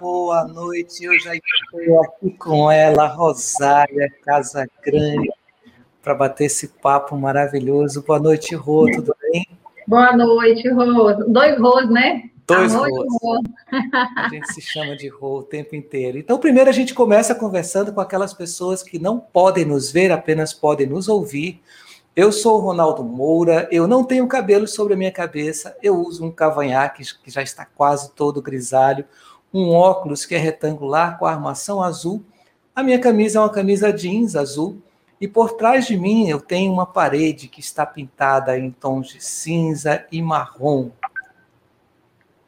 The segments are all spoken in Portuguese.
boa noite. Eu já estou aqui com ela, Rosália Casa Grande, para bater esse papo maravilhoso. Boa noite, Rô, tudo bem? Boa noite, Rô. Dois Rôs, né? Dois Rôs. A gente se chama de Rô o tempo inteiro. Então, primeiro a gente começa conversando com aquelas pessoas que não podem nos ver, apenas podem nos ouvir. Eu sou o Ronaldo Moura, eu não tenho cabelo sobre a minha cabeça, eu uso um cavanhaque que já está quase todo grisalho, um óculos que é retangular com armação azul. A minha camisa é uma camisa jeans azul e por trás de mim eu tenho uma parede que está pintada em tons de cinza e marrom.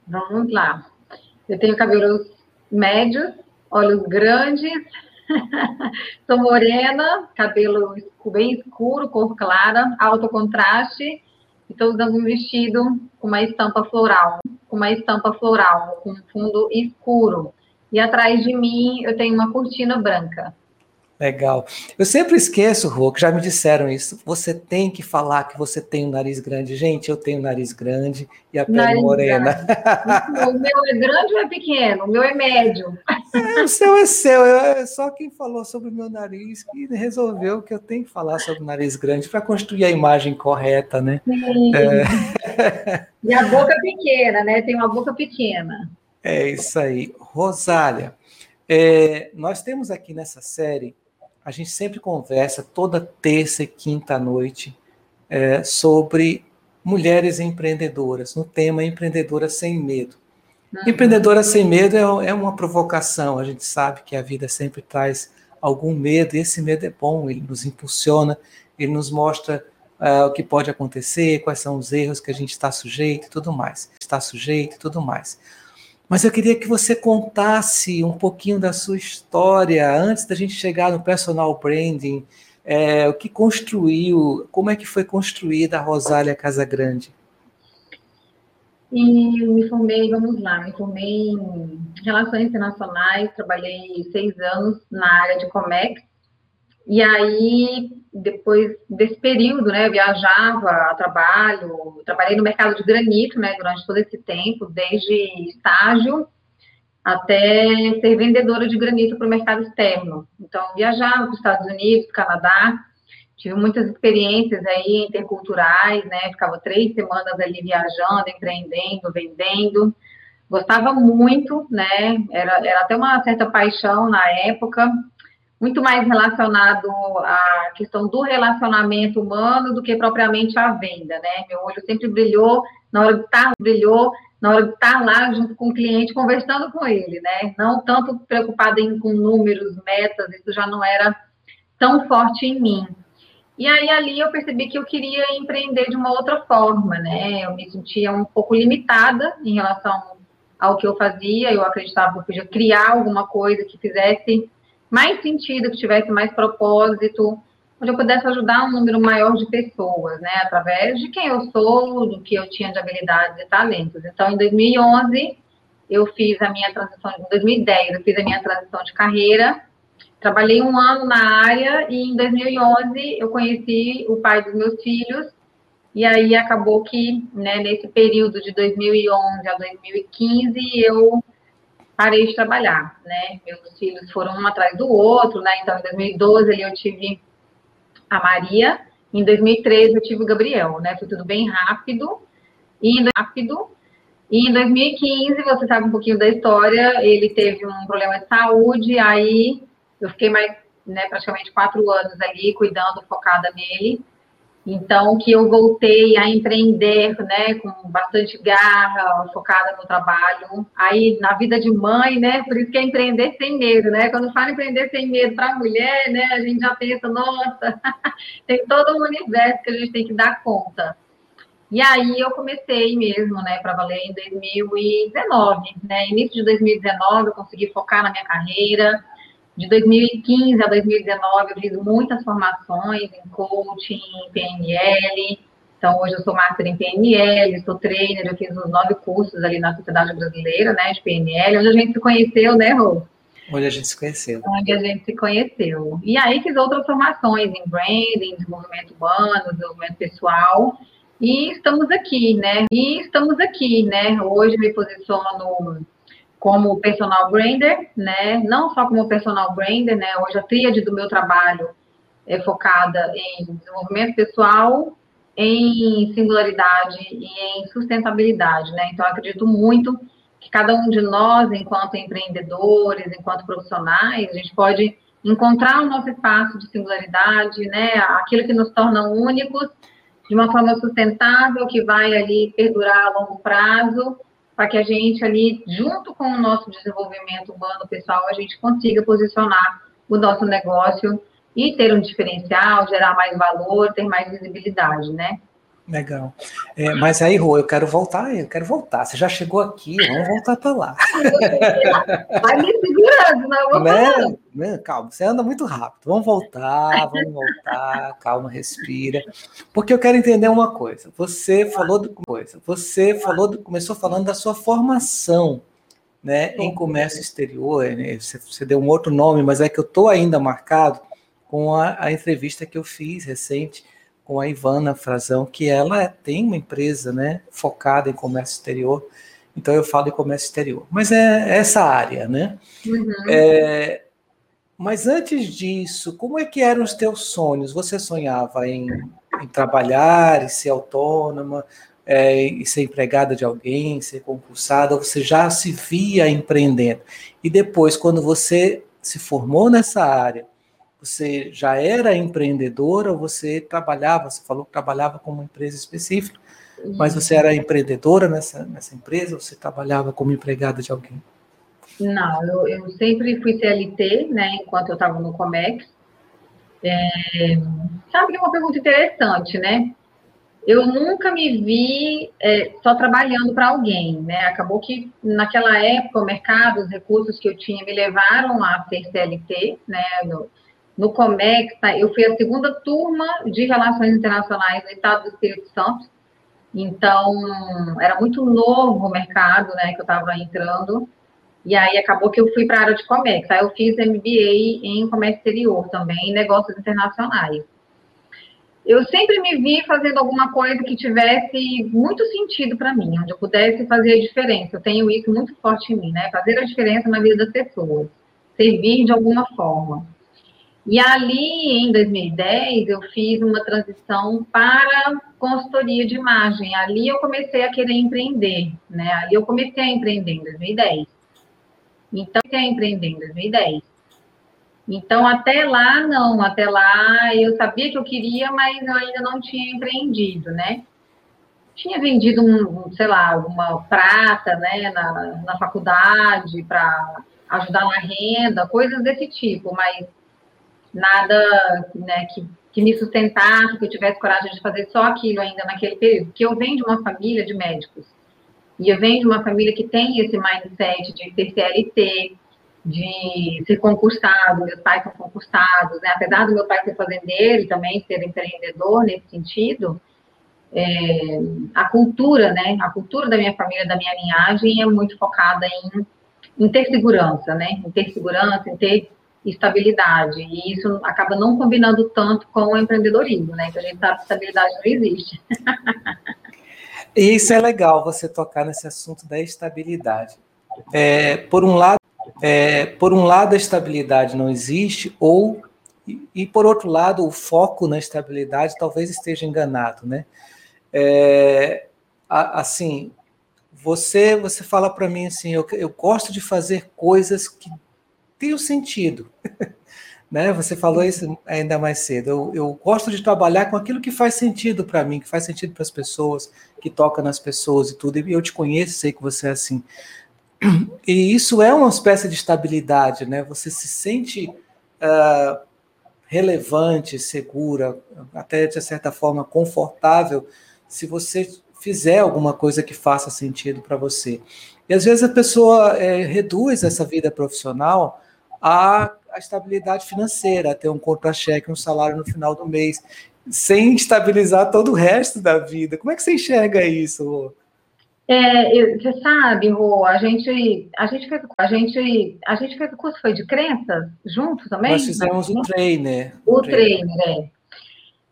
Vamos lá. Eu tenho cabelos médios, olhos grandes, Sou morena, cabelo bem escuro, cor clara, alto contraste. Estou usando um vestido com uma estampa floral, com uma estampa floral, com fundo escuro. E atrás de mim eu tenho uma cortina branca. Legal. Eu sempre esqueço, Rô, que já me disseram isso. Você tem que falar que você tem um nariz grande. Gente, eu tenho um nariz grande e a pele nariz morena. o meu é grande ou é pequeno? O meu é médio. É, o seu é seu. é só quem falou sobre o meu nariz que resolveu que eu tenho que falar sobre o nariz grande para construir a imagem correta, né? Sim. É... E a boca pequena, né? Tem uma boca pequena. É isso aí. Rosália, é, nós temos aqui nessa série a gente sempre conversa toda terça e quinta noite é, sobre mulheres empreendedoras, no tema Empreendedora Sem Medo. Uhum. Empreendedora Sem Medo é, é, uma provocação, a gente sabe que a vida sempre traz algum medo, e esse medo é bom, ele nos impulsiona, ele nos mostra uh, o que pode acontecer, quais são os erros que a gente está sujeito e tudo mais. Está sujeito e tudo mais. Mas eu queria que você contasse um pouquinho da sua história antes da gente chegar no personal branding, é, o que construiu, como é que foi construída a Rosália Casagrande? E eu me formei, vamos lá, me formei em Relações Internacionais, trabalhei seis anos na área de Comex, e aí, depois desse período, né, eu viajava a trabalho, trabalhei no mercado de granito, né, durante todo esse tempo, desde estágio até ser vendedora de granito para o mercado externo. Então, viajava para os Estados Unidos, Canadá, tive muitas experiências aí interculturais, né, ficava três semanas ali viajando, empreendendo, vendendo, gostava muito, né, era, era até uma certa paixão na época, muito mais relacionado à questão do relacionamento humano do que propriamente à venda, né? Meu olho sempre brilhou na hora de estar brilhou na hora de estar lá junto com o cliente conversando com ele, né? Não tanto preocupada em com números, metas, isso já não era tão forte em mim. E aí ali eu percebi que eu queria empreender de uma outra forma, né? Eu me sentia um pouco limitada em relação ao que eu fazia, eu acreditava que eu podia criar alguma coisa que fizesse mais sentido, que tivesse mais propósito, onde eu pudesse ajudar um número maior de pessoas, né, através de quem eu sou, do que eu tinha de habilidades e talentos. Então, em 2011, eu fiz a minha transição, em 2010, eu fiz a minha transição de carreira, trabalhei um ano na área e em 2011 eu conheci o pai dos meus filhos. E aí acabou que, né, nesse período de 2011 a 2015, eu parei de trabalhar, né? Meus filhos foram um atrás do outro, né? Então, em 2012 ali eu tive a Maria, em 2013 eu tive o Gabriel, né? Foi tudo bem rápido e rápido. E em 2015, você sabe um pouquinho da história, ele teve um problema de saúde, aí eu fiquei mais, né, praticamente quatro anos ali cuidando, focada nele. Então, que eu voltei a empreender, né, com bastante garra, focada no trabalho. Aí, na vida de mãe, né, por isso que é empreender sem medo, né? Quando fala empreender sem medo para a mulher, né, a gente já pensa, nossa, tem todo um universo que a gente tem que dar conta. E aí, eu comecei mesmo, né, para valer em 2019, né? Início de 2019, eu consegui focar na minha carreira, de 2015 a 2019, eu fiz muitas formações em coaching, em PNL. Então, hoje eu sou master em PNL, sou trainer, eu fiz uns nove cursos ali na Sociedade Brasileira, né, de PNL, onde a gente se conheceu, né, Rô? Onde a gente se conheceu. Onde a gente se conheceu. E aí fiz outras formações em branding, desenvolvimento humano, desenvolvimento pessoal. E estamos aqui, né? E estamos aqui, né? Hoje me posiciono como personal brander, né? Não só como personal brander, né? Hoje a tríade do meu trabalho é focada em desenvolvimento pessoal, em singularidade e em sustentabilidade, né? Então, acredito muito que cada um de nós, enquanto empreendedores, enquanto profissionais, a gente pode encontrar o nosso espaço de singularidade, né? Aquilo que nos torna únicos, de uma forma sustentável, que vai ali perdurar a longo prazo, para que a gente ali, junto com o nosso desenvolvimento humano pessoal, a gente consiga posicionar o nosso negócio e ter um diferencial, gerar mais valor, ter mais visibilidade, né? Legal. É, mas aí, Rô, eu quero voltar, eu quero voltar. Você já chegou aqui, vamos voltar para lá. Vai me segurando, vou né? né? Calma, você anda muito rápido. Vamos voltar, vamos voltar, calma, respira. Porque eu quero entender uma coisa. Você falou de coisa. Você falou, do, começou falando da sua formação, né, em comércio exterior. Né? Você, você deu um outro nome, mas é que eu estou ainda marcado com a, a, entrevista que eu fiz recente com a Ivana Frazão, que ela tem uma empresa né, focada em comércio exterior, então eu falo em comércio exterior. Mas é essa área, né? Uhum. É, mas antes disso, como é que eram os teus sonhos? Você sonhava em, em trabalhar, em ser autônoma, é, em ser empregada de alguém, ser concursada, ou você já se via empreendendo? E depois, quando você se formou nessa área, você já era empreendedora ou você trabalhava, você falou que trabalhava com uma empresa específica, mas você era empreendedora nessa, nessa empresa ou você trabalhava como empregada de alguém? Não, eu, eu sempre fui CLT, né, enquanto eu estava no Comex. É, sabe que é uma pergunta interessante, né? Eu nunca me vi é, só trabalhando para alguém, né? Acabou que naquela época o mercado, os recursos que eu tinha me levaram a ser CLT, né? No, no Comex, tá? eu fui a segunda turma de Relações Internacionais no Estado do Espírito Santo. Então, era muito novo o mercado, né, que eu estava entrando. E aí acabou que eu fui para a área de Comex. Aí eu fiz MBA em Comércio Exterior também, em Negócios Internacionais. Eu sempre me vi fazendo alguma coisa que tivesse muito sentido para mim, onde eu pudesse fazer a diferença. Eu tenho isso muito forte em mim, né? Fazer a diferença na vida das pessoas, servir de alguma forma. E ali, em 2010, eu fiz uma transição para consultoria de imagem. Ali eu comecei a querer empreender, né? Ali eu comecei a empreender em 2010. Então, comecei a empreender em 2010. Então, até lá, não. Até lá, eu sabia que eu queria, mas eu ainda não tinha empreendido, né? Tinha vendido, um, sei lá, uma prata, né, na, na faculdade para ajudar na renda, coisas desse tipo, mas nada né, que, que me sustentasse, que eu tivesse coragem de fazer só aquilo ainda naquele período. Porque eu venho de uma família de médicos. E eu venho de uma família que tem esse mindset de ser CLT, de ser concursado, meus pais são concursados, né? apesar do meu pai ser fazendeiro e também ser empreendedor nesse sentido, é, a cultura, né, a cultura da minha família, da minha linhagem é muito focada em, em ter segurança, né, em ter segurança, em ter estabilidade. E isso acaba não combinando tanto com o empreendedorismo, né? Que a gente sabe que estabilidade não existe. E isso é legal você tocar nesse assunto da estabilidade. É, por um lado, é, por um lado a estabilidade não existe ou e, e, por outro lado o foco na estabilidade talvez esteja enganado, né? É, assim, você você fala para mim assim, eu, eu gosto de fazer coisas que tem o sentido. né? Você falou isso ainda mais cedo. Eu, eu gosto de trabalhar com aquilo que faz sentido para mim, que faz sentido para as pessoas, que toca nas pessoas e tudo. E eu te conheço, sei que você é assim. E isso é uma espécie de estabilidade, né? Você se sente uh, relevante, segura, até de certa forma confortável, se você fizer alguma coisa que faça sentido para você. E às vezes a pessoa é, reduz essa vida profissional a, a estabilidade financeira, ter um contra-cheque, um salário no final do mês, sem estabilizar todo o resto da vida. Como é que você enxerga isso? É, você sabe, Rô, a gente, a gente fez, a gente, a gente fez o curso foi de crenças junto também? Nós fizemos o trainer. O trainer, é.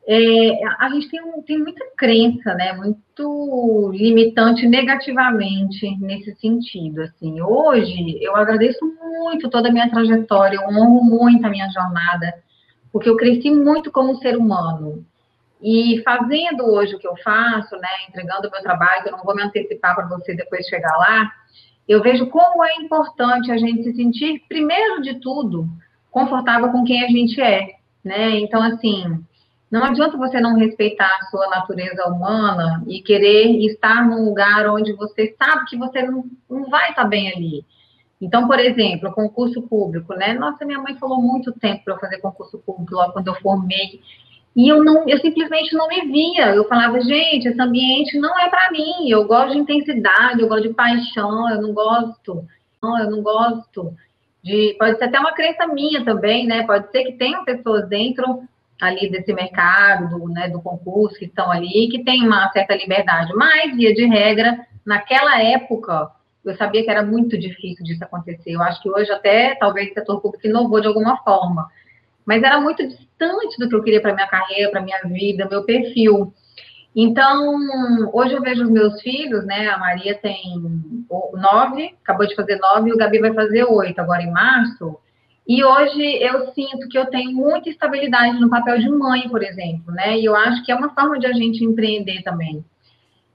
É, a gente tem, tem muita crença, né, muito limitante negativamente nesse sentido, assim. Hoje, eu agradeço muito toda a minha trajetória, eu honro muito a minha jornada, porque eu cresci muito como ser humano. E fazendo hoje o que eu faço, né, entregando o meu trabalho, eu não vou me antecipar para você depois chegar lá, eu vejo como é importante a gente se sentir, primeiro de tudo, confortável com quem a gente é, né? Então, assim, não adianta você não respeitar a sua natureza humana e querer estar num lugar onde você sabe que você não, não vai estar bem ali. Então, por exemplo, concurso público, né? Nossa, minha mãe falou muito tempo para eu fazer concurso público lá quando eu formei. E eu não, eu simplesmente não me via. Eu falava, gente, esse ambiente não é para mim. Eu gosto de intensidade, eu gosto de paixão, eu não gosto. Não, eu não gosto de. Pode ser até uma crença minha também, né? Pode ser que tenham pessoas dentro ali desse mercado, do, né, do concurso, que estão ali, que tem uma certa liberdade. Mas, via de regra, naquela época, eu sabia que era muito difícil disso acontecer. Eu acho que hoje até, talvez, o setor público inovou de alguma forma. Mas era muito distante do que eu queria para minha carreira, para minha vida, meu perfil. Então, hoje eu vejo os meus filhos, né? A Maria tem nove, acabou de fazer nove, e o Gabi vai fazer oito agora em março. E hoje eu sinto que eu tenho muita estabilidade no papel de mãe, por exemplo, né? E eu acho que é uma forma de a gente empreender também.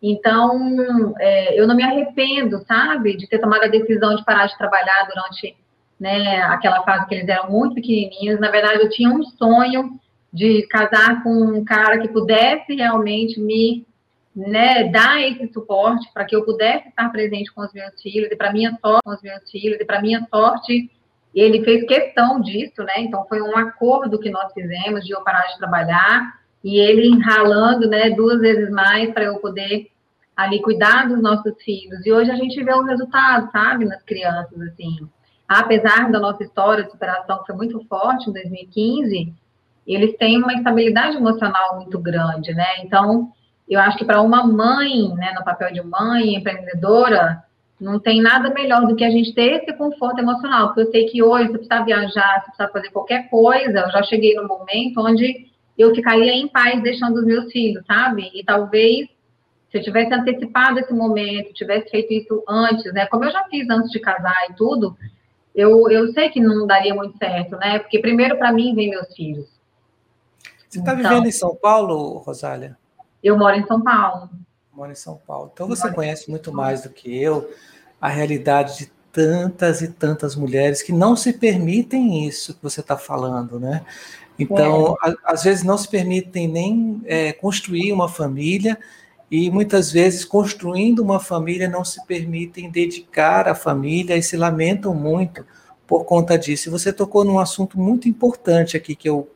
Então, é, eu não me arrependo, sabe, de ter tomado a decisão de parar de trabalhar durante né, aquela fase que eles eram muito pequenininhos. Na verdade, eu tinha um sonho de casar com um cara que pudesse realmente me né, dar esse suporte para que eu pudesse estar presente com os meus filhos e para minha sorte, com os meus filhos e para minha sorte ele fez questão disso, né? Então foi um acordo que nós fizemos de eu parar de trabalhar e ele ralando, né, duas vezes mais para eu poder ali cuidar dos nossos filhos. E hoje a gente vê o resultado, sabe, nas crianças assim. Apesar da nossa história de superação que foi muito forte em 2015, eles têm uma estabilidade emocional muito grande, né? Então, eu acho que para uma mãe, né, no papel de mãe empreendedora, não tem nada melhor do que a gente ter esse conforto emocional, porque eu sei que hoje, se precisar viajar, se precisar fazer qualquer coisa, eu já cheguei no momento onde eu ficaria em paz deixando os meus filhos, sabe? E talvez, se eu tivesse antecipado esse momento, tivesse feito isso antes, né? Como eu já fiz antes de casar e tudo, eu, eu sei que não daria muito certo, né? Porque primeiro para mim vem meus filhos. Você está então, vivendo em São Paulo, Rosália? Eu moro em São Paulo mora em São Paulo. Então você conhece muito mais do que eu a realidade de tantas e tantas mulheres que não se permitem isso que você está falando, né? Então, é. a, às vezes não se permitem nem é, construir uma família e muitas vezes construindo uma família não se permitem dedicar à família e se lamentam muito por conta disso. E você tocou num assunto muito importante aqui que eu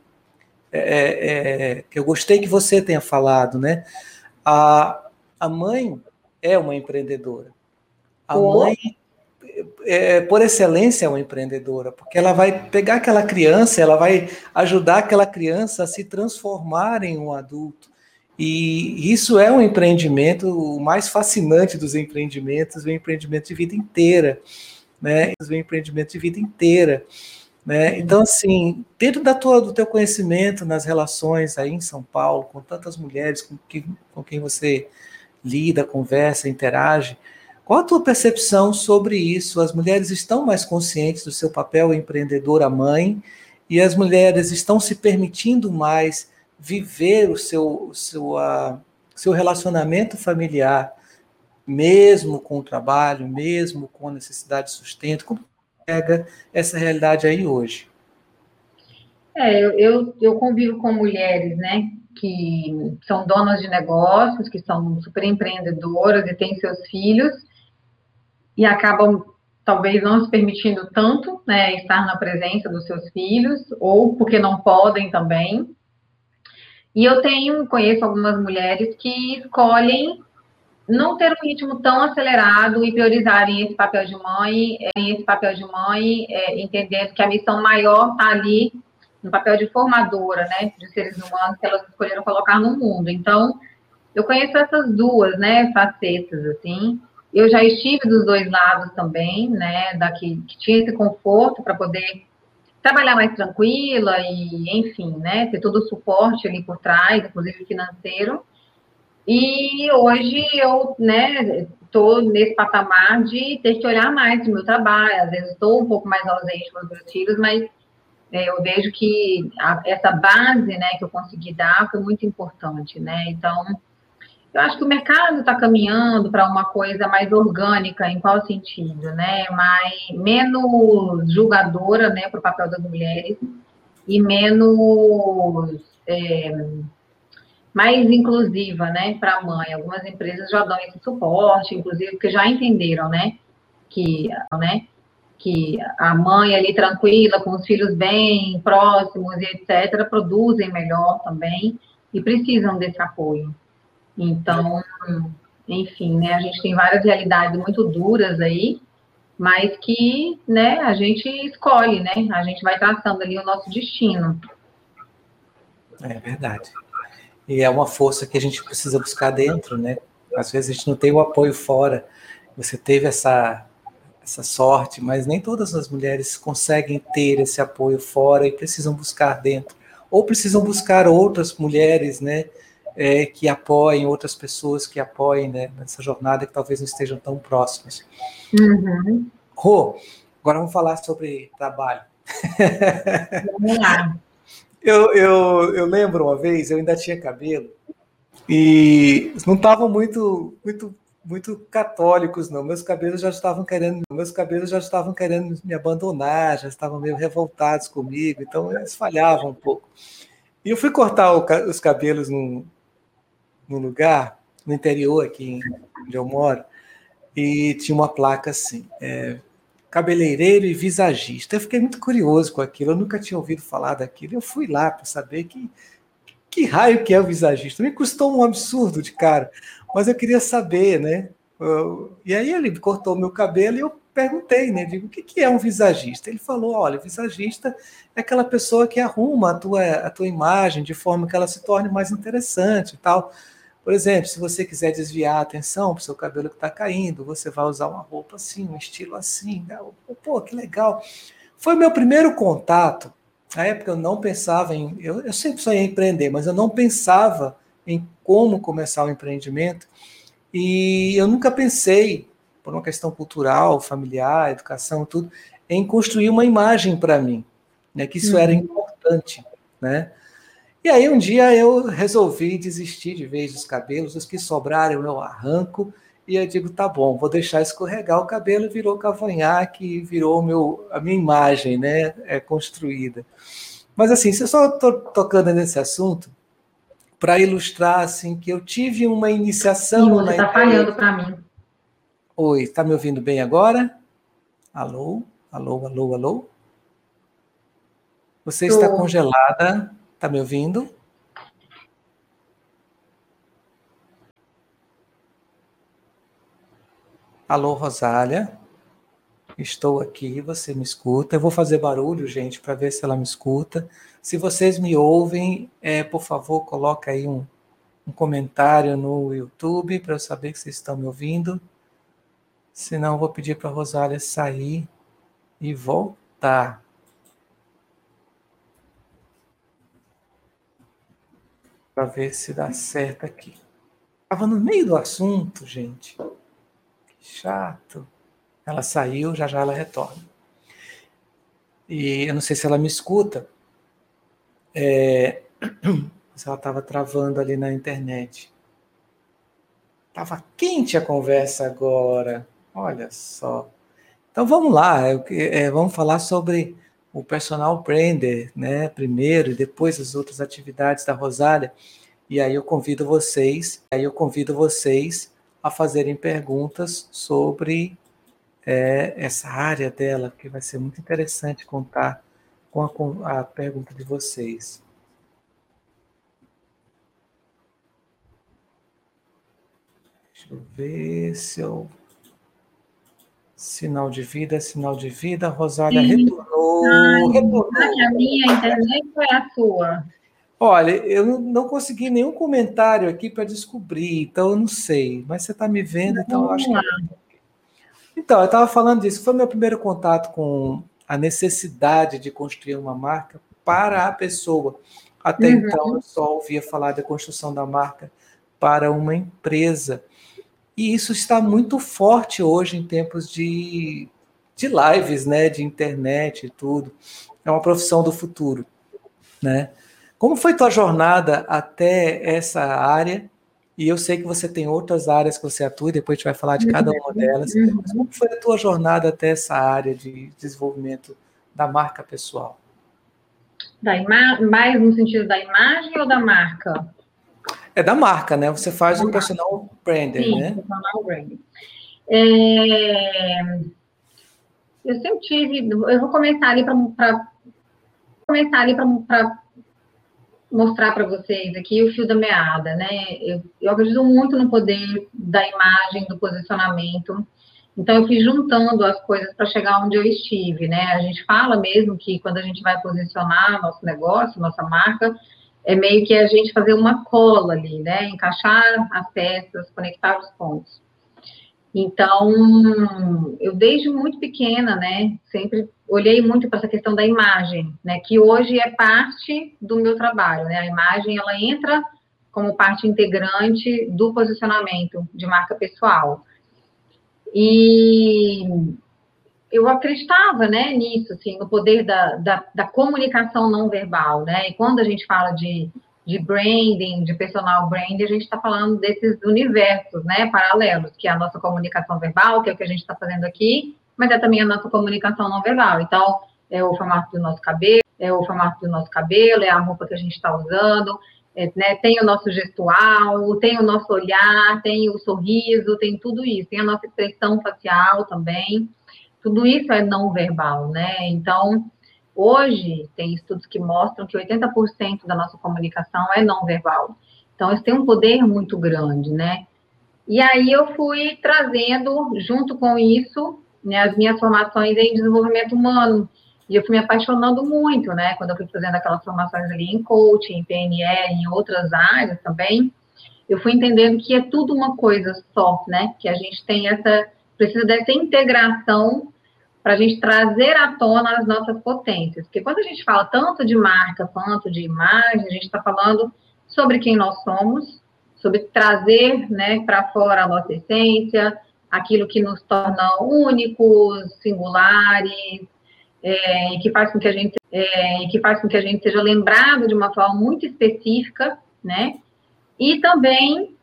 é, é, é que eu gostei que você tenha falado, né? A, a mãe é uma empreendedora. A oh. mãe, é, por excelência, é uma empreendedora, porque ela vai pegar aquela criança, ela vai ajudar aquela criança a se transformar em um adulto. E isso é um empreendimento, o mais fascinante dos empreendimentos, o empreendimento de vida inteira, né? O empreendimento de vida inteira. Né? Então, assim, dentro da tua, do teu conhecimento nas relações aí em São Paulo, com tantas mulheres com, que, com quem você lida, conversa, interage. Qual a tua percepção sobre isso? As mulheres estão mais conscientes do seu papel empreendedora mãe e as mulheres estão se permitindo mais viver o seu, seu, uh, seu relacionamento familiar, mesmo com o trabalho, mesmo com a necessidade de sustento. Como pega essa realidade aí hoje? É, eu, eu, eu convivo com mulheres, né, que são donas de negócios, que são super empreendedoras e têm seus filhos, e acabam talvez não se permitindo tanto né, estar na presença dos seus filhos, ou porque não podem também. E eu tenho, conheço algumas mulheres que escolhem não ter um ritmo tão acelerado e priorizarem esse papel de mãe, esse papel de mãe, é, entendendo que a missão maior está ali no papel de formadora, né, de seres humanos que elas escolheram colocar no mundo. Então, eu conheço essas duas, né, facetas, assim. Eu já estive dos dois lados também, né, daqui que tinha esse conforto para poder trabalhar mais tranquila e, enfim, né, ter todo o suporte ali por trás, inclusive financeiro. E hoje eu, né, estou nesse patamar de ter que olhar mais o meu trabalho, às vezes estou um pouco mais ausente com os meus filhos, mas é, eu vejo que a, essa base, né, que eu consegui dar foi muito importante, né, então eu acho que o mercado está caminhando para uma coisa mais orgânica, em qual sentido, né? Mais, menos julgadora, né, para o papel das mulheres e menos é, mais inclusiva, né, para a mãe. Algumas empresas já dão esse suporte, inclusive porque já entenderam, né, que, né, que a mãe ali tranquila, com os filhos bem próximos e etc, produzem melhor também e precisam desse apoio. Então, enfim, né, a gente tem várias realidades muito duras aí, mas que, né, a gente escolhe, né, a gente vai traçando ali o nosso destino. É verdade. E é uma força que a gente precisa buscar dentro, né? Às vezes a gente não tem o apoio fora. Você teve essa essa sorte, mas nem todas as mulheres conseguem ter esse apoio fora e precisam buscar dentro, ou precisam buscar outras mulheres, né, é, que apoiem, outras pessoas que apoiem né, nessa jornada que talvez não estejam tão próximas. Uhum. Rô, agora vamos falar sobre trabalho. Vamos lá. eu, eu, eu lembro uma vez, eu ainda tinha cabelo, e não estavam muito, muito, muito católicos, não. Meus cabelos já estavam querendo, meus cabelos já estavam querendo me abandonar, já estavam meio revoltados comigo, então eles falhavam um pouco. E eu fui cortar o, os cabelos num, num lugar, no interior aqui onde eu moro, e tinha uma placa assim, é, cabeleireiro e visagista. Eu fiquei muito curioso com aquilo, eu nunca tinha ouvido falar daquilo. Eu fui lá para saber que, que raio que é o visagista. Me custou um absurdo de cara, mas eu queria saber, né? e aí ele cortou meu cabelo e eu perguntei, né? Digo, o que, é um visagista? Ele falou: olha, visagista é aquela pessoa que arruma a tua, a tua imagem de forma que ela se torne mais interessante e tal. Por exemplo, se você quiser desviar a atenção para o seu cabelo que está caindo, você vai usar uma roupa assim, um estilo assim. Né? Pô, que legal. Foi o meu primeiro contato. Na época eu não pensava em. Eu, eu sempre sonhei em empreender, mas eu não pensava em como começar o empreendimento. E eu nunca pensei, por uma questão cultural, familiar, educação, tudo, em construir uma imagem para mim, né? Que isso uhum. era importante, né? E aí um dia eu resolvi desistir de vez dos cabelos, os que sobrarem eu arranco, e eu digo, tá bom, vou deixar escorregar o cabelo, virou cavanhaque, virou meu, a minha imagem, né, é construída. Mas assim, se eu só estou tocando nesse assunto para ilustrar assim que eu tive uma iniciação. Sim, você está falhando para mim. Oi, está me ouvindo bem agora? Alô, alô, alô, alô. Você Tô. está congelada. Tá me ouvindo? Alô, Rosália. Estou aqui, você me escuta. Eu vou fazer barulho, gente, para ver se ela me escuta. Se vocês me ouvem, é, por favor, coloque aí um, um comentário no YouTube para eu saber que vocês estão me ouvindo. Senão, eu vou pedir para a Rosália sair e voltar. para ver se dá certo aqui. Estava no meio do assunto, gente. Que chato. Ela saiu, já já ela retorna. E eu não sei se ela me escuta. É... Ela estava travando ali na internet. Tava quente a conversa agora. Olha só. Então vamos lá. É, vamos falar sobre o personal branding, né, primeiro e depois as outras atividades da Rosália. E aí eu convido vocês, aí eu convido vocês a fazerem perguntas sobre é, essa área dela, que vai ser muito interessante contar com a, a pergunta de vocês. Deixa eu ver se eu Sinal de vida, sinal de vida. Rosália Sim. retornou. Ai, retornou. A minha internet foi a sua? Olha, eu não consegui nenhum comentário aqui para descobrir, então eu não sei. Mas você está me vendo, então eu acho que. Então, eu estava falando disso. Foi meu primeiro contato com, a necessidade de construir uma marca para a pessoa. Até uhum. então, eu só ouvia falar da construção da marca para uma empresa. E isso está muito forte hoje em tempos de, de lives, né, de internet e tudo. É uma profissão do futuro, né? Como foi tua jornada até essa área? E eu sei que você tem outras áreas que você atua, e depois a gente vai falar de cada uma delas. Uhum. Mas como foi a tua jornada até essa área de desenvolvimento da marca pessoal? Da mais no sentido da imagem ou da marca? É da marca, né? Você faz o personal branding, Sim, né? personal branding. É... Eu sempre tive. Eu vou começar ali para começar ali para mostrar para vocês aqui o fio da meada, né? Eu, eu acredito muito no poder da imagem, do posicionamento. Então, eu fui juntando as coisas para chegar onde eu estive, né? A gente fala mesmo que quando a gente vai posicionar nosso negócio, nossa marca, é meio que a gente fazer uma cola ali, né? Encaixar as peças, conectar os pontos. Então, eu desde muito pequena, né, sempre olhei muito para essa questão da imagem, né, que hoje é parte do meu trabalho, né? A imagem ela entra como parte integrante do posicionamento de marca pessoal. E eu acreditava, né, nisso, assim, no poder da, da, da, comunicação não verbal, né, e quando a gente fala de, de branding, de personal branding, a gente está falando desses universos, né, paralelos, que é a nossa comunicação verbal, que é o que a gente está fazendo aqui, mas é também a nossa comunicação não verbal, então, é o formato do nosso cabelo, é o formato do nosso cabelo, é a roupa que a gente está usando, é, né, tem o nosso gestual, tem o nosso olhar, tem o sorriso, tem tudo isso, tem a nossa expressão facial também, tudo isso é não verbal, né? Então, hoje, tem estudos que mostram que 80% da nossa comunicação é não verbal. Então, isso tem um poder muito grande, né? E aí eu fui trazendo, junto com isso, né, as minhas formações em desenvolvimento humano. E eu fui me apaixonando muito, né? Quando eu fui fazendo aquelas formações ali em coaching, em PNL, em outras áreas também, eu fui entendendo que é tudo uma coisa só, né? Que a gente tem essa, precisa dessa integração para a gente trazer à tona as nossas potências. Porque quando a gente fala tanto de marca quanto de imagem, a gente está falando sobre quem nós somos, sobre trazer né, para fora a nossa essência, aquilo que nos torna únicos, singulares, é, que faz com que a gente é, que faz com que a gente seja lembrado de uma forma muito específica, né? E também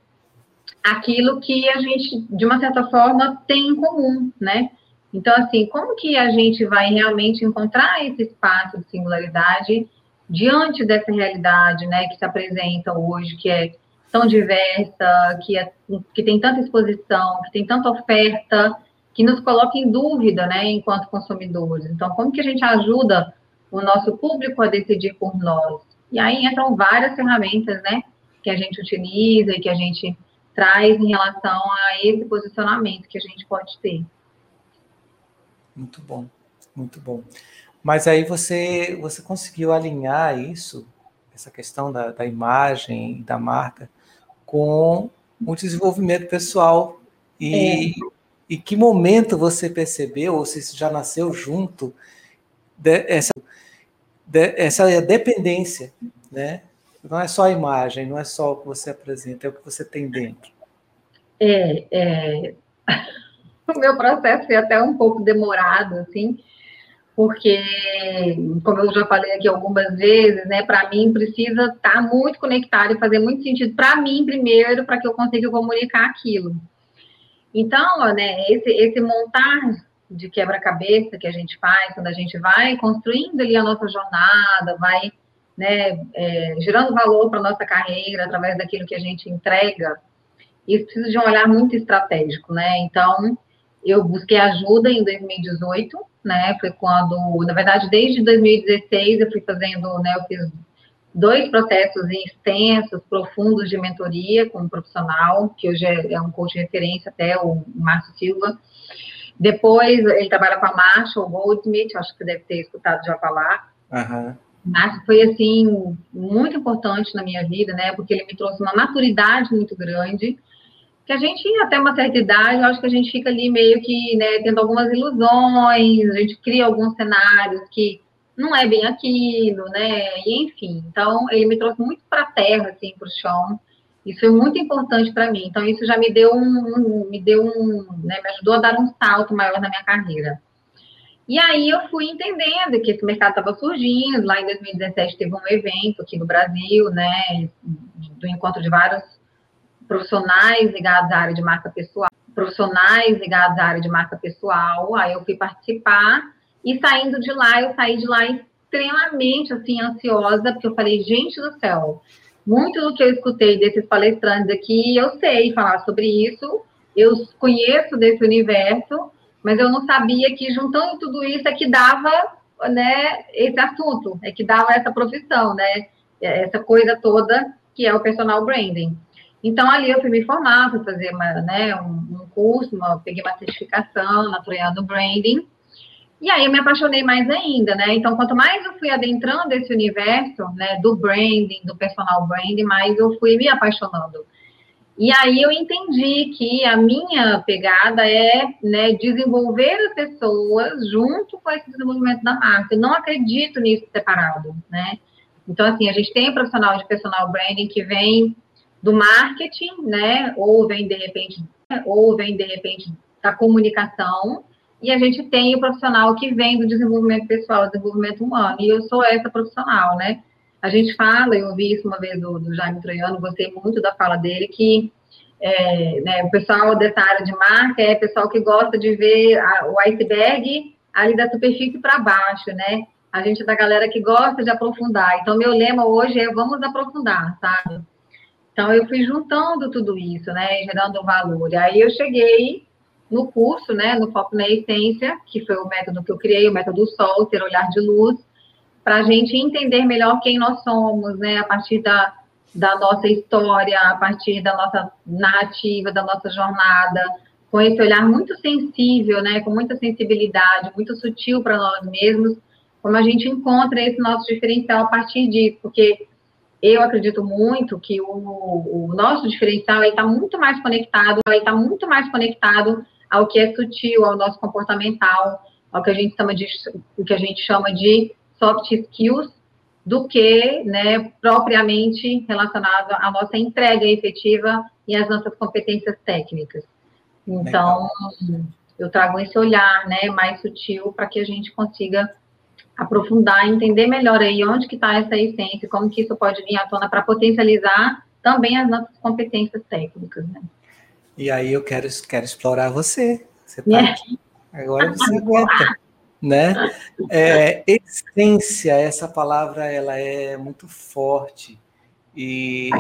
aquilo que a gente, de uma certa forma, tem em comum, né? Então, assim, como que a gente vai realmente encontrar esse espaço de singularidade diante dessa realidade, né, que se apresenta hoje, que é tão diversa, que, é, que tem tanta exposição, que tem tanta oferta, que nos coloca em dúvida, né, enquanto consumidores. Então, como que a gente ajuda o nosso público a decidir por nós? E aí entram várias ferramentas, né, que a gente utiliza e que a gente traz em relação a esse posicionamento que a gente pode ter. Muito bom, muito bom. Mas aí você, você conseguiu alinhar isso, essa questão da, da imagem, da marca, com o desenvolvimento pessoal. E, é. e que momento você percebeu, ou se isso já nasceu junto, dessa de, essa dependência, né? Não é só a imagem, não é só o que você apresenta, é o que você tem dentro. É, é o meu processo foi até um pouco demorado, assim, porque, como eu já falei aqui algumas vezes, né, para mim precisa estar tá muito conectado e fazer muito sentido para mim primeiro, para que eu consiga comunicar aquilo. Então, né, esse, esse montar de quebra-cabeça que a gente faz, quando a gente vai construindo ali a nossa jornada, vai né, é, gerando valor para a nossa carreira através daquilo que a gente entrega, isso precisa de um olhar muito estratégico, né? Então, eu busquei ajuda em 2018, né? Foi quando, na verdade, desde 2016 eu fui fazendo, né? Eu fiz dois processos extensos, profundos de mentoria com um profissional, que hoje é, é um coach de referência até, o Márcio Silva. Depois, ele trabalha com a Marshall Goldsmith, acho que você deve ter escutado já falar. Uhum. Márcio foi, assim, muito importante na minha vida, né? Porque ele me trouxe uma maturidade muito grande, que a gente, até uma certa idade, eu acho que a gente fica ali meio que, né, tendo algumas ilusões, a gente cria alguns cenários que não é bem aquilo, né, e enfim. Então, ele me trouxe muito para a terra, assim, para o chão, isso foi muito importante para mim. Então, isso já me deu um, me deu um, né, me ajudou a dar um salto maior na minha carreira. E aí eu fui entendendo que esse mercado estava surgindo. Lá em 2017 teve um evento aqui no Brasil, né, do encontro de vários profissionais ligados à área de marca pessoal, profissionais ligados à área de marca pessoal. Aí eu fui participar e saindo de lá, eu saí de lá extremamente assim ansiosa, porque eu falei, gente do céu, muito do que eu escutei desses palestrantes aqui, eu sei falar sobre isso, eu conheço desse universo, mas eu não sabia que juntando tudo isso é que dava, né, esse assunto, é que dava essa profissão, né, essa coisa toda que é o personal branding. Então, ali eu fui me formar, fui fazer uma, né, um, um curso, uma, peguei uma certificação naturalizando branding, e aí eu me apaixonei mais ainda, né? Então, quanto mais eu fui adentrando esse universo, né, do branding, do personal branding, mais eu fui me apaixonando. E aí eu entendi que a minha pegada é né, desenvolver as pessoas junto com esse desenvolvimento da marca. Eu não acredito nisso separado, né? Então, assim, a gente tem um profissional de personal branding que vem do marketing, né? Ou vem, de repente, ou vem, de repente, da comunicação, e a gente tem o profissional que vem do desenvolvimento pessoal, desenvolvimento humano, e eu sou essa profissional, né? A gente fala, eu ouvi isso uma vez do, do Jaime Troiano, gostei muito da fala dele, que é, né, o pessoal dessa área de marca é pessoal que gosta de ver a, o iceberg ali da superfície para baixo, né? A gente é da galera que gosta de aprofundar. Então, meu lema hoje é vamos aprofundar, sabe? Então, eu fui juntando tudo isso, né? Gerando valor. E aí eu cheguei no curso, né, no Foco na Essência, que foi o método que eu criei, o método Sol, ter olhar de luz, para a gente entender melhor quem nós somos, né, a partir da, da nossa história, a partir da nossa narrativa, da nossa jornada, com esse olhar muito sensível, né, com muita sensibilidade, muito sutil para nós mesmos, como a gente encontra esse nosso diferencial a partir disso, porque eu acredito muito que o, o nosso diferencial está muito mais conectado, está muito mais conectado ao que é sutil, ao nosso comportamental, ao que a gente chama de, o que a gente chama de soft skills, do que, né, propriamente relacionado à nossa entrega efetiva e às nossas competências técnicas. Então, Legal. eu trago esse olhar, né, mais sutil para que a gente consiga aprofundar, entender melhor aí onde que está essa essência, como que isso pode vir à tona para potencializar também as nossas competências técnicas, né? E aí eu quero, quero explorar você. Você está é. aqui, agora você aguenta. Né? É, essência, essa palavra ela é muito forte e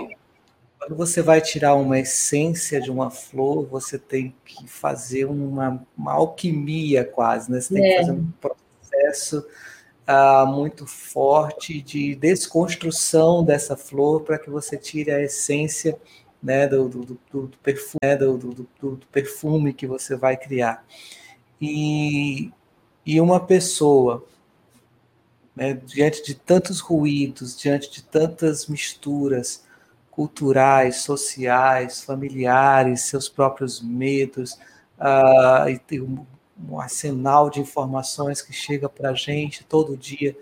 quando você vai tirar uma essência de uma flor, você tem que fazer uma, uma alquimia quase, né? Você tem é. que fazer um processo muito forte de desconstrução dessa flor para que você tire a essência né, do, do, do, perfume, né, do, perfume que você vai criar. E, e uma pessoa, né, diante de tantos ruídos, diante de tantas misturas culturais, sociais, familiares, seus próprios medos, uh, e um, arsenal de informações que chega para a gente todo dia.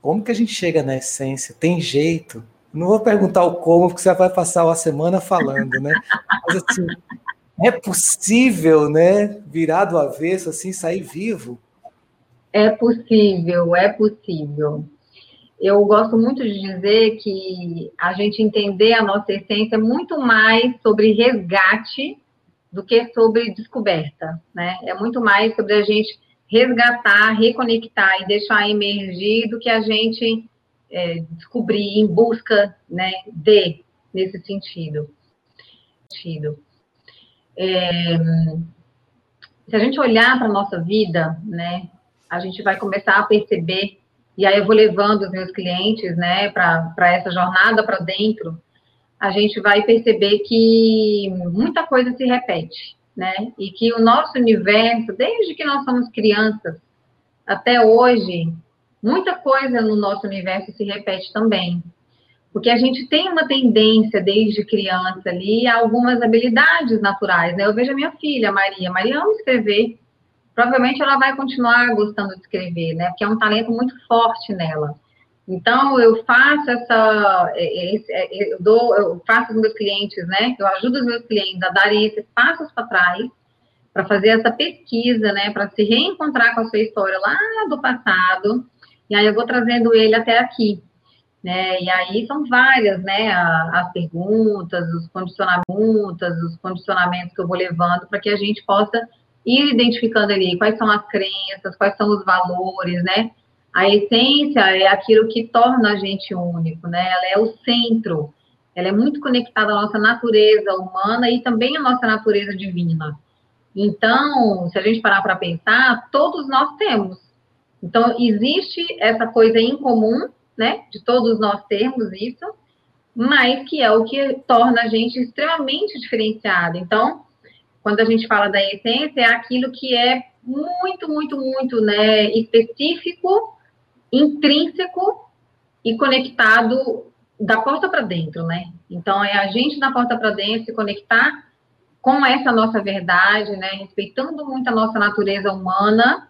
Como que a gente chega na essência? Tem jeito? Não vou perguntar o como, porque você vai passar uma semana falando, né? Mas assim, é possível, né? Virar do avesso, assim, sair vivo? É possível, é possível. Eu gosto muito de dizer que a gente entender a nossa essência é muito mais sobre resgate do que sobre descoberta, né? É muito mais sobre a gente resgatar, reconectar e deixar emergir do que a gente é, descobrir em busca né, de, nesse sentido. sentido. É, se a gente olhar para nossa vida, né, a gente vai começar a perceber, e aí eu vou levando os meus clientes né, para essa jornada para dentro, a gente vai perceber que muita coisa se repete, né? E que o nosso universo, desde que nós somos crianças até hoje, muita coisa no nosso universo se repete também. Porque a gente tem uma tendência desde criança ali a algumas habilidades naturais, né? Eu vejo a minha filha, Maria. Maria ama escrever. Provavelmente ela vai continuar gostando de escrever, né? Porque é um talento muito forte nela. Então, eu faço essa, é, é, é, eu, dou, eu faço os meus clientes, né? Eu ajudo os meus clientes a darem esses passos para trás, para fazer essa pesquisa, né? Para se reencontrar com a sua história lá do passado. E aí eu vou trazendo ele até aqui. Né? E aí são várias, né, as perguntas, os condicionamentos, os condicionamentos que eu vou levando para que a gente possa ir identificando ali quais são as crenças, quais são os valores, né? A essência é aquilo que torna a gente único, né? Ela é o centro, ela é muito conectada à nossa natureza humana e também à nossa natureza divina. Então, se a gente parar para pensar, todos nós temos. Então, existe essa coisa em comum né? De todos nós termos isso, mas que é o que torna a gente extremamente diferenciado. Então, quando a gente fala da essência, é aquilo que é muito, muito, muito, né, específico, intrínseco e conectado da porta para dentro, né? Então, é a gente da porta para dentro se conectar com essa nossa verdade, né? Respeitando muito a nossa natureza humana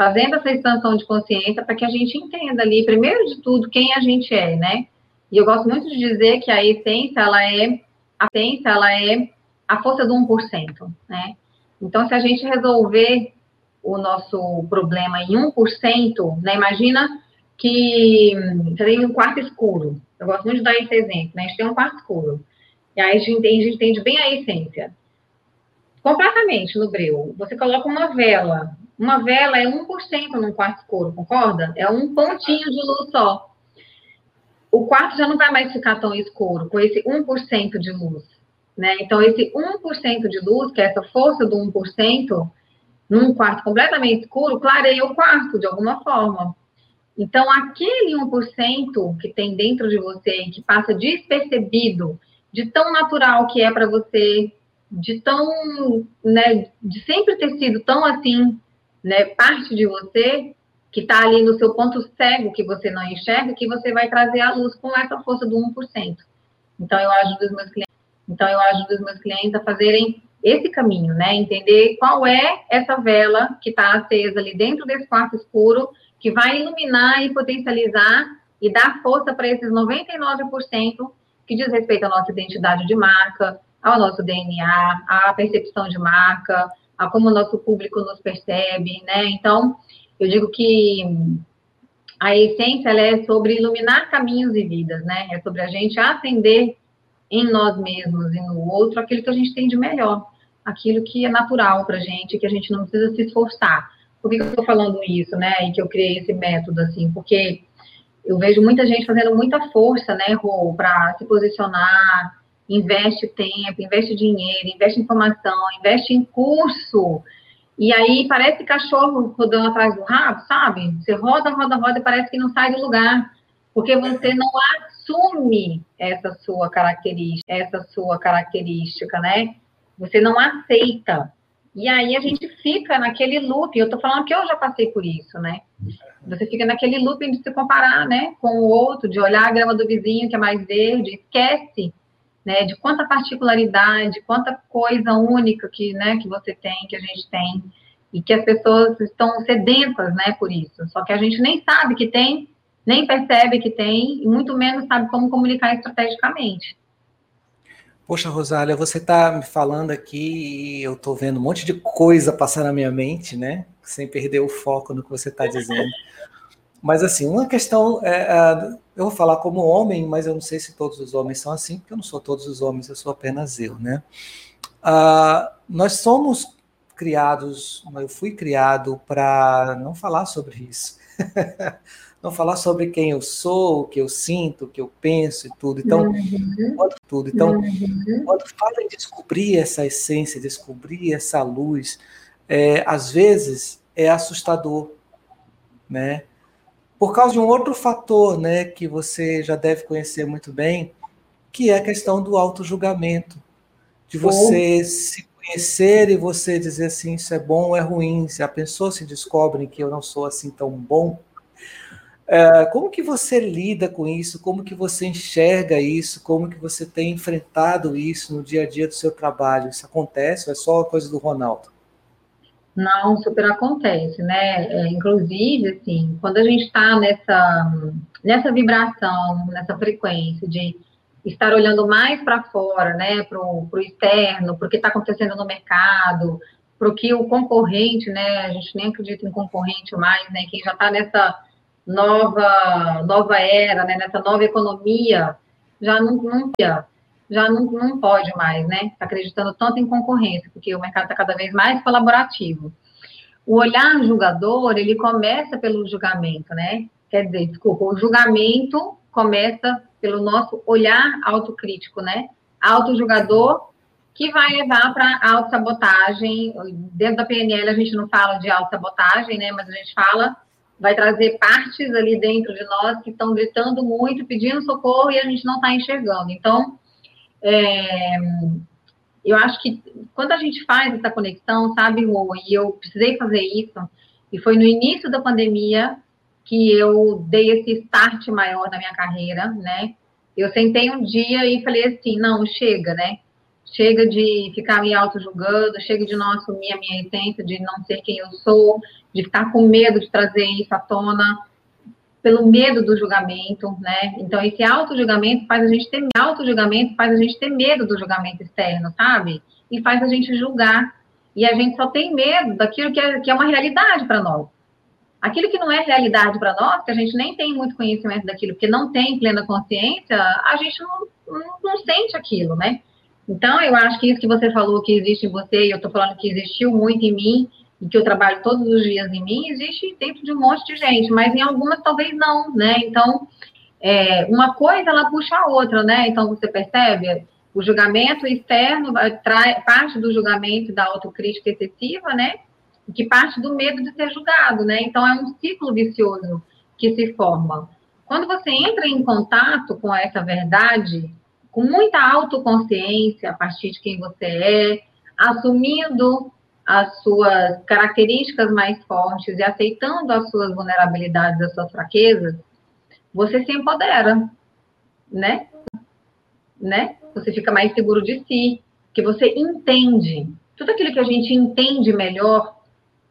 fazendo essa expansão de consciência para que a gente entenda ali, primeiro de tudo, quem a gente é, né? E eu gosto muito de dizer que a essência, ela é, a essência, ela é a força do 1%, né? Então, se a gente resolver o nosso problema em 1%, né? Imagina que você tem um quarto escuro. Eu gosto muito de dar esse exemplo, né? A gente tem um quarto escuro. E aí a gente entende, a gente entende bem a essência. Completamente no breu. Você coloca uma vela uma vela é 1% num quarto escuro, concorda? É um pontinho de luz só. O quarto já não vai mais ficar tão escuro com esse 1% de luz. Né? Então, esse 1% de luz, que é essa força do 1%, num quarto completamente escuro, clareia o quarto de alguma forma. Então, aquele 1% que tem dentro de você, que passa despercebido, de tão natural que é para você, de tão, né, de sempre ter sido tão assim né, parte de você que está ali no seu ponto cego que você não enxerga, que você vai trazer à luz com essa força do 1%. Então eu ajudo os meus clientes, então eu ajudo os meus clientes a fazerem esse caminho, né? Entender qual é essa vela que está acesa ali dentro desse quarto escuro, que vai iluminar e potencializar e dar força para esses 99% que diz respeito à nossa identidade de marca, ao nosso DNA, à percepção de marca, a como o nosso público nos percebe, né? Então, eu digo que a essência é sobre iluminar caminhos e vidas, né? É sobre a gente acender em nós mesmos e no outro aquilo que a gente tem de melhor, aquilo que é natural para gente, que a gente não precisa se esforçar. Por que, eu estou falando isso, né? E que eu criei esse método, assim? Porque eu vejo muita gente fazendo muita força, né, Rô, para se posicionar, investe tempo, investe dinheiro, investe informação, investe em curso. E aí parece cachorro rodando atrás do rabo, sabe? Você roda, roda, roda e parece que não sai do lugar, porque você não assume essa sua característica, essa sua característica, né? Você não aceita. E aí a gente fica naquele loop. Eu tô falando que eu já passei por isso, né? Você fica naquele loop de se comparar, né, com o outro, de olhar a grama do vizinho que é mais verde, esquece né, de quanta particularidade, quanta coisa única que, né, que você tem, que a gente tem, e que as pessoas estão sedentas, né, por isso. Só que a gente nem sabe que tem, nem percebe que tem, e muito menos sabe como comunicar estrategicamente. Poxa, Rosália, você está me falando aqui e eu estou vendo um monte de coisa passar na minha mente, né? Sem perder o foco no que você está dizendo. Mas, assim, uma questão. É, é, eu vou falar como homem, mas eu não sei se todos os homens são assim, porque eu não sou todos os homens, eu sou apenas eu, né? Ah, nós somos criados, eu fui criado para não falar sobre isso. não falar sobre quem eu sou, o que eu sinto, o que eu penso e tudo. Então, uhum. quando, tudo. Então, uhum. quando fala em descobrir essa essência, descobrir essa luz, é, às vezes é assustador, né? por causa de um outro fator, né, que você já deve conhecer muito bem, que é a questão do auto-julgamento, de você oh. se conhecer e você dizer assim, isso é bom ou é ruim, se a pessoa se descobre que eu não sou assim tão bom, como que você lida com isso? Como que você enxerga isso? Como que você tem enfrentado isso no dia a dia do seu trabalho? Isso acontece ou é só coisa do Ronaldo? Não, super acontece, né? É, inclusive, assim, quando a gente está nessa, nessa vibração, nessa frequência de estar olhando mais para fora, né, para o externo, para o que está acontecendo no mercado, para o que o concorrente, né, a gente nem acredita em concorrente mais, né, quem já está nessa nova nova era, né, nessa nova economia, já não, não já não, não pode mais, né, tá acreditando tanto em concorrência, porque o mercado está cada vez mais colaborativo. O olhar julgador, ele começa pelo julgamento, né, quer dizer, desculpa, o julgamento começa pelo nosso olhar autocrítico, né, autojulgador que vai levar para autossabotagem. Dentro da PNL a gente não fala de autossabotagem, né? Mas a gente fala, vai trazer partes ali dentro de nós que estão gritando muito, pedindo socorro e a gente não está enxergando. Então, é, eu acho que quando a gente faz essa conexão, sabe, Rô, e eu precisei fazer isso, e foi no início da pandemia que eu dei esse start maior na minha carreira, né? Eu sentei um dia e falei assim, não, chega, né? Chega de ficar me auto-julgando, chega de não assumir a minha essência, de não ser quem eu sou, de ficar com medo de trazer isso à tona, pelo medo do julgamento, né? Então, esse auto-julgamento faz a gente ter auto-julgamento, faz a gente ter medo do julgamento externo, sabe? E faz a gente julgar. E a gente só tem medo daquilo que é, que é uma realidade para nós. Aquilo que não é realidade para nós, que a gente nem tem muito conhecimento daquilo, porque não tem plena consciência, a gente não, não, não sente aquilo, né? Então, eu acho que isso que você falou que existe em você, e eu estou falando que existiu muito em mim, e que eu trabalho todos os dias em mim, existe dentro de um monte de gente, mas em algumas talvez não, né? Então, é, uma coisa ela puxa a outra, né? Então, você percebe? O julgamento externo trai, parte do julgamento da autocrítica excessiva, né? Que parte do medo de ser julgado, né? Então, é um ciclo vicioso que se forma. Quando você entra em contato com essa verdade, com muita autoconsciência a partir de quem você é, assumindo as suas características mais fortes e aceitando as suas vulnerabilidades, as suas fraquezas, você se empodera, né? Né? Você fica mais seguro de si, que você entende. Tudo aquilo que a gente entende melhor,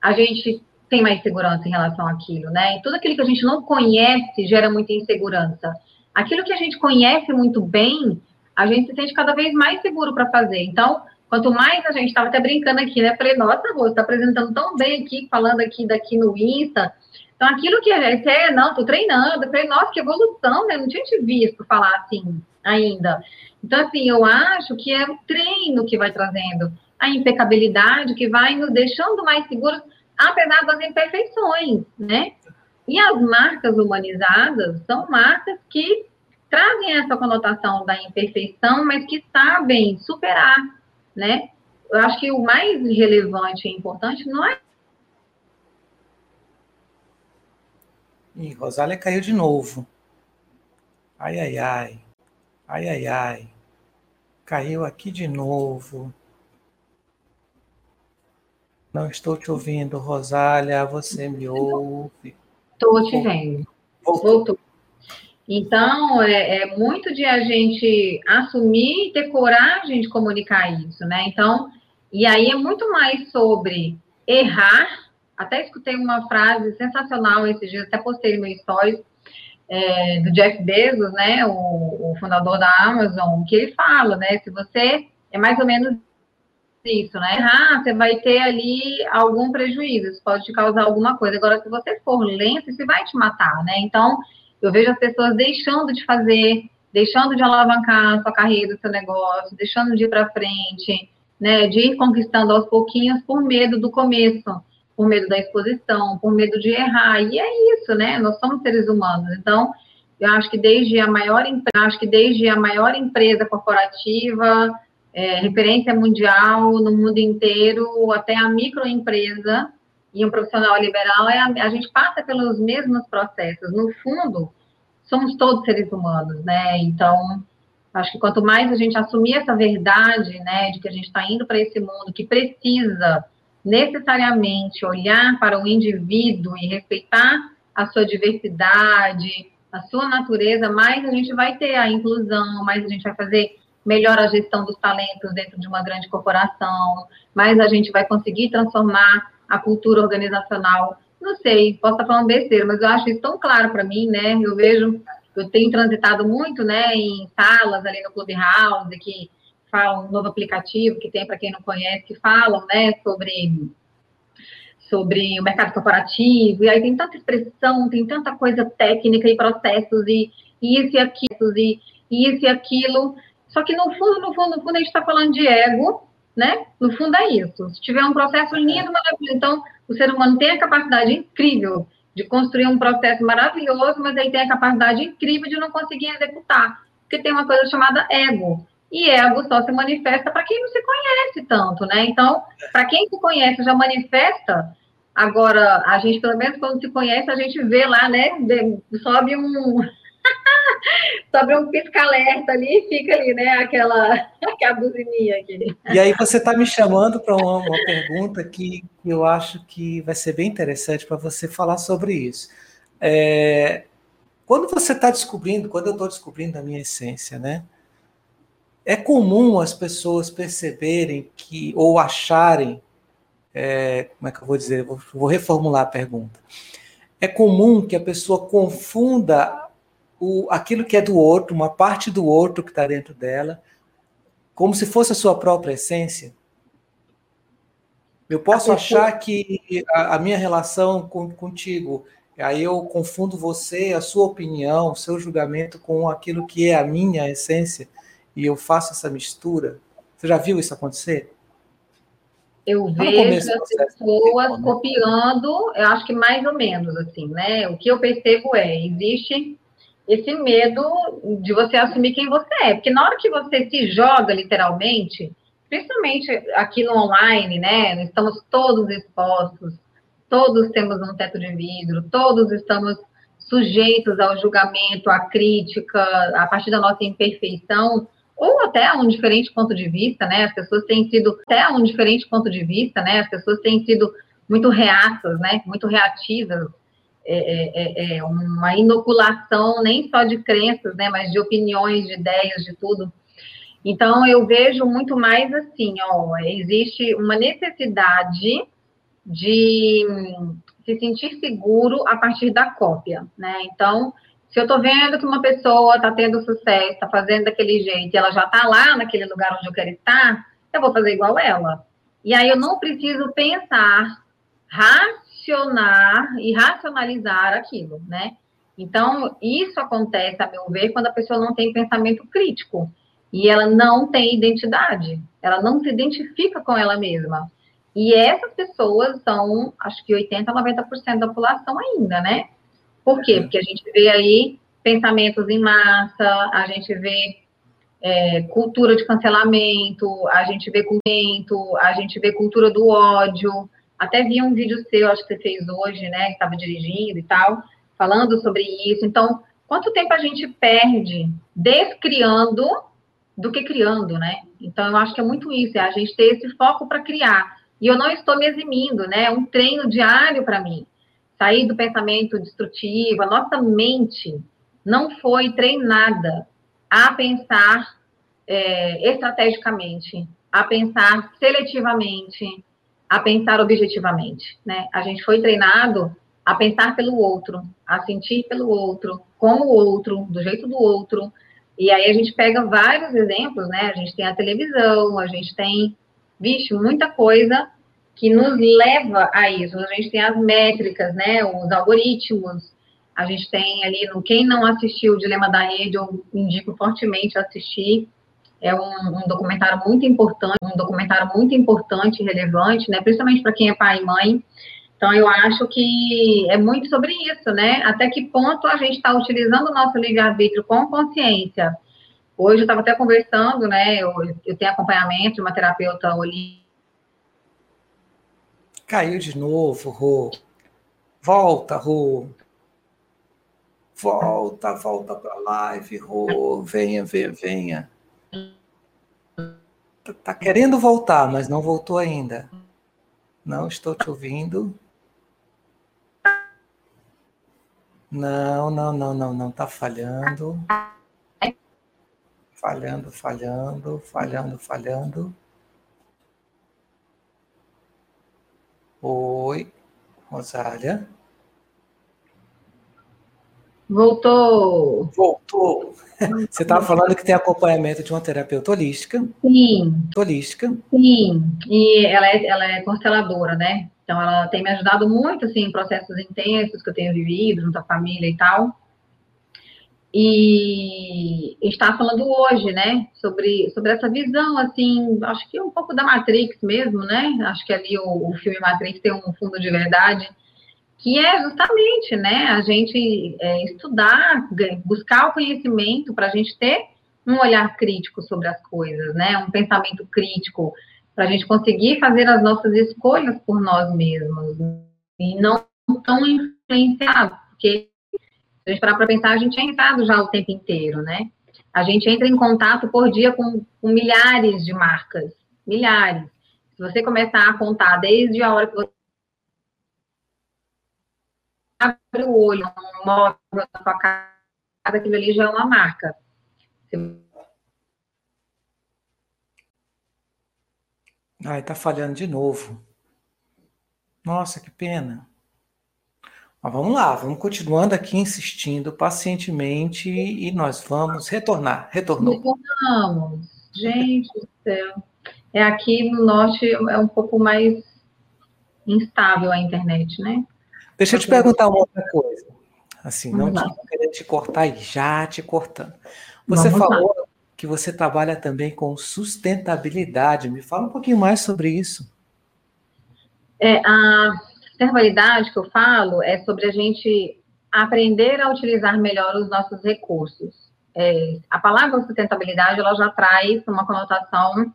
a gente tem mais segurança em relação àquilo, né? E tudo aquilo que a gente não conhece gera muita insegurança. Aquilo que a gente conhece muito bem, a gente se sente cada vez mais seguro para fazer. Então, quanto mais a gente estava até brincando aqui, né? Falei, nossa, você está apresentando tão bem aqui, falando aqui daqui no Insta. Então, aquilo que a gente é, não, estou treinando. Falei, nossa, que evolução, né? Não tinha te visto falar assim ainda. Então, assim, eu acho que é o treino que vai trazendo a impecabilidade, que vai nos deixando mais seguros, apesar das imperfeições, né? E as marcas humanizadas são marcas que trazem essa conotação da imperfeição, mas que sabem superar, né? Eu acho que o mais relevante e importante não é. Ih, Rosália caiu de novo. Ai, ai, ai. Ai, ai, ai. Caiu aqui de novo. Não estou te ouvindo, Rosália. Você me ouve? Estou te vendo. Voltou. Voltou. Então, é, é, muito de a gente assumir e ter coragem de comunicar isso, né? Então, e aí é muito mais sobre errar. Até escutei uma frase sensacional esses dias, até postei no stories, é, do Jeff Bezos, né, o, o, fundador da Amazon, que ele fala, né, se você, é mais ou menos isso, né, errar, você vai ter ali algum prejuízo, isso pode te causar alguma coisa. Agora, se você for lento, isso vai te matar, né, então eu vejo as pessoas deixando de fazer, deixando de alavancar sua carreira, seu negócio, deixando de ir para frente, né, de ir conquistando aos pouquinhos por medo do começo, por medo da exposição, por medo de errar. E é isso, né? Nós somos seres humanos. Então, eu acho que desde a maior, acho que desde a maior empresa corporativa, é, referência mundial no mundo inteiro, até a microempresa, e um profissional liberal, é a, a gente passa pelos mesmos processos. No fundo, somos todos seres humanos, né? Então, acho que quanto mais a gente assumir essa verdade, né, de que a gente está indo para esse mundo que precisa necessariamente olhar para o indivíduo e respeitar a sua diversidade, a sua natureza, mais a gente vai ter a inclusão, mais a gente vai fazer melhor a gestão dos talentos dentro de uma grande corporação, mais a gente vai conseguir transformar a cultura organizacional. Não sei, posso estar falando besteira, mas eu acho isso tão claro para mim, né? Eu vejo, eu tenho transitado muito, né, em salas ali no Clubhouse, que falam um novo aplicativo que tem para quem não conhece, que falam, né, sobre sobre o mercado corporativo, e aí tem tanta expressão, tem tanta coisa técnica e processos, e, e isso e aquilo, e, e isso e aquilo, só que no fundo, no fundo, no fundo, a gente está falando de ego, né? No fundo é isso. Se tiver um processo lindo, maravilhoso, então o ser humano tem a capacidade incrível de construir um processo maravilhoso, mas aí tem a capacidade incrível de não conseguir executar, porque tem uma coisa chamada ego. E ego só se manifesta para quem não se conhece tanto, né? Então, para quem se conhece já manifesta, agora, a gente, pelo menos quando se conhece, a gente vê lá, né? Sobe um. sobe um pisca-alerta ali e fica ali, né? Aquela, aquela buzininha aqui. E aí você está me chamando para uma, uma pergunta que eu acho que vai ser bem interessante para você falar sobre isso. É, quando você está descobrindo, quando eu estou descobrindo a minha essência, né? É comum as pessoas perceberem que, ou acharem, é, como é que eu vou dizer? Vou, vou reformular a pergunta. É comum que a pessoa confunda o, aquilo que é do outro, uma parte do outro que está dentro dela, como se fosse a sua própria essência. Eu posso achar que a, a minha relação com, contigo, aí eu confundo você, a sua opinião, o seu julgamento com aquilo que é a minha essência e eu faço essa mistura. Você já viu isso acontecer? Eu vejo as pessoas copiando, eu acho que mais ou menos assim, né? O que eu percebo é, existe esse medo de você assumir quem você é, porque na hora que você se joga literalmente, principalmente aqui no online, né? Estamos todos expostos, todos temos um teto de vidro, todos estamos sujeitos ao julgamento, à crítica, a partir da nossa imperfeição ou até um diferente ponto de vista, né? As pessoas têm sido até um diferente ponto de vista, né? As pessoas têm sido muito reaças, né? Muito reativas. É, é, é, é uma inoculação nem só de crenças, né? Mas de opiniões, de ideias, de tudo. Então eu vejo muito mais assim, ó, existe uma necessidade de se sentir seguro a partir da cópia, né? Então se eu estou vendo que uma pessoa está tendo sucesso, está fazendo daquele jeito, e ela já está lá naquele lugar onde eu quero estar, eu vou fazer igual ela. E aí eu não preciso pensar, racionar e racionalizar aquilo, né? Então, isso acontece, a meu ver, quando a pessoa não tem pensamento crítico e ela não tem identidade, ela não se identifica com ela mesma. E essas pessoas são, acho que 80, 90% da população ainda, né? Por quê? Porque a gente vê aí pensamentos em massa, a gente vê é, cultura de cancelamento, a gente vê culto, a gente vê cultura do ódio. Até vi um vídeo seu, acho que você fez hoje, né? Que estava dirigindo e tal, falando sobre isso. Então, quanto tempo a gente perde descriando do que criando, né? Então, eu acho que é muito isso, é a gente ter esse foco para criar. E eu não estou me eximindo, né? É um treino diário para mim sair do pensamento destrutivo, a nossa mente não foi treinada a pensar é, estrategicamente, a pensar seletivamente, a pensar objetivamente, né? A gente foi treinado a pensar pelo outro, a sentir pelo outro, como o outro, do jeito do outro. E aí a gente pega vários exemplos, né? A gente tem a televisão, a gente tem, vixe, muita coisa que nos leva a isso. A gente tem as métricas, né, os algoritmos, a gente tem ali no quem não assistiu o Dilema da Rede, eu indico fortemente assistir. É um, um documentário muito importante, um documentário muito importante e relevante, né, principalmente para quem é pai e mãe. Então, eu acho que é muito sobre isso, né? Até que ponto a gente está utilizando o nosso livre-arbítrio com consciência. Hoje eu estava até conversando, né? Eu, eu tenho acompanhamento de uma terapeuta holística Caiu de novo, Rô. Volta, Rô. Volta, volta para a live, Rô. Venha, venha, venha. Tá, querendo voltar, mas não voltou ainda. Não estou te ouvindo. Não, não, não, não, não, tá falhando. Falhando, falhando, falhando, falhando. Oi, Rosália. Voltou. Voltou. Você estava falando que tem acompanhamento de uma terapeuta holística. Sim. Holística. Sim. E ela é, ela é consteladora, né? Então, ela tem me ajudado muito, assim, em processos intensos que eu tenho vivido junto à família e tal. E está falando hoje, né, sobre, sobre essa visão, assim, acho que um pouco da Matrix mesmo, né? Acho que ali o, o filme Matrix tem um fundo de verdade, que é justamente, né, a gente é, estudar, buscar o conhecimento para a gente ter um olhar crítico sobre as coisas, né, um pensamento crítico, para a gente conseguir fazer as nossas escolhas por nós mesmos e não tão influenciados, porque se a gente parar para pensar, a gente é entrado já o tempo inteiro, né? A gente entra em contato por dia com, com milhares de marcas, milhares. Se você começar a contar desde a hora que você abre o olho, um móvel na sua casa, aquilo ali já é uma marca. Ai, tá falhando de novo. Nossa, que pena. Mas vamos lá, vamos continuando aqui insistindo pacientemente e nós vamos retornar. Retornou. Retornamos. Gente do céu. É aqui no norte é um pouco mais instável a internet, né? Deixa eu te perguntar uma outra coisa. Assim, não querendo te cortar e já te cortando. Você vamos falou lá que você trabalha também com sustentabilidade. Me fala um pouquinho mais sobre isso. É, a sustentabilidade que eu falo é sobre a gente aprender a utilizar melhor os nossos recursos. É, a palavra sustentabilidade ela já traz uma conotação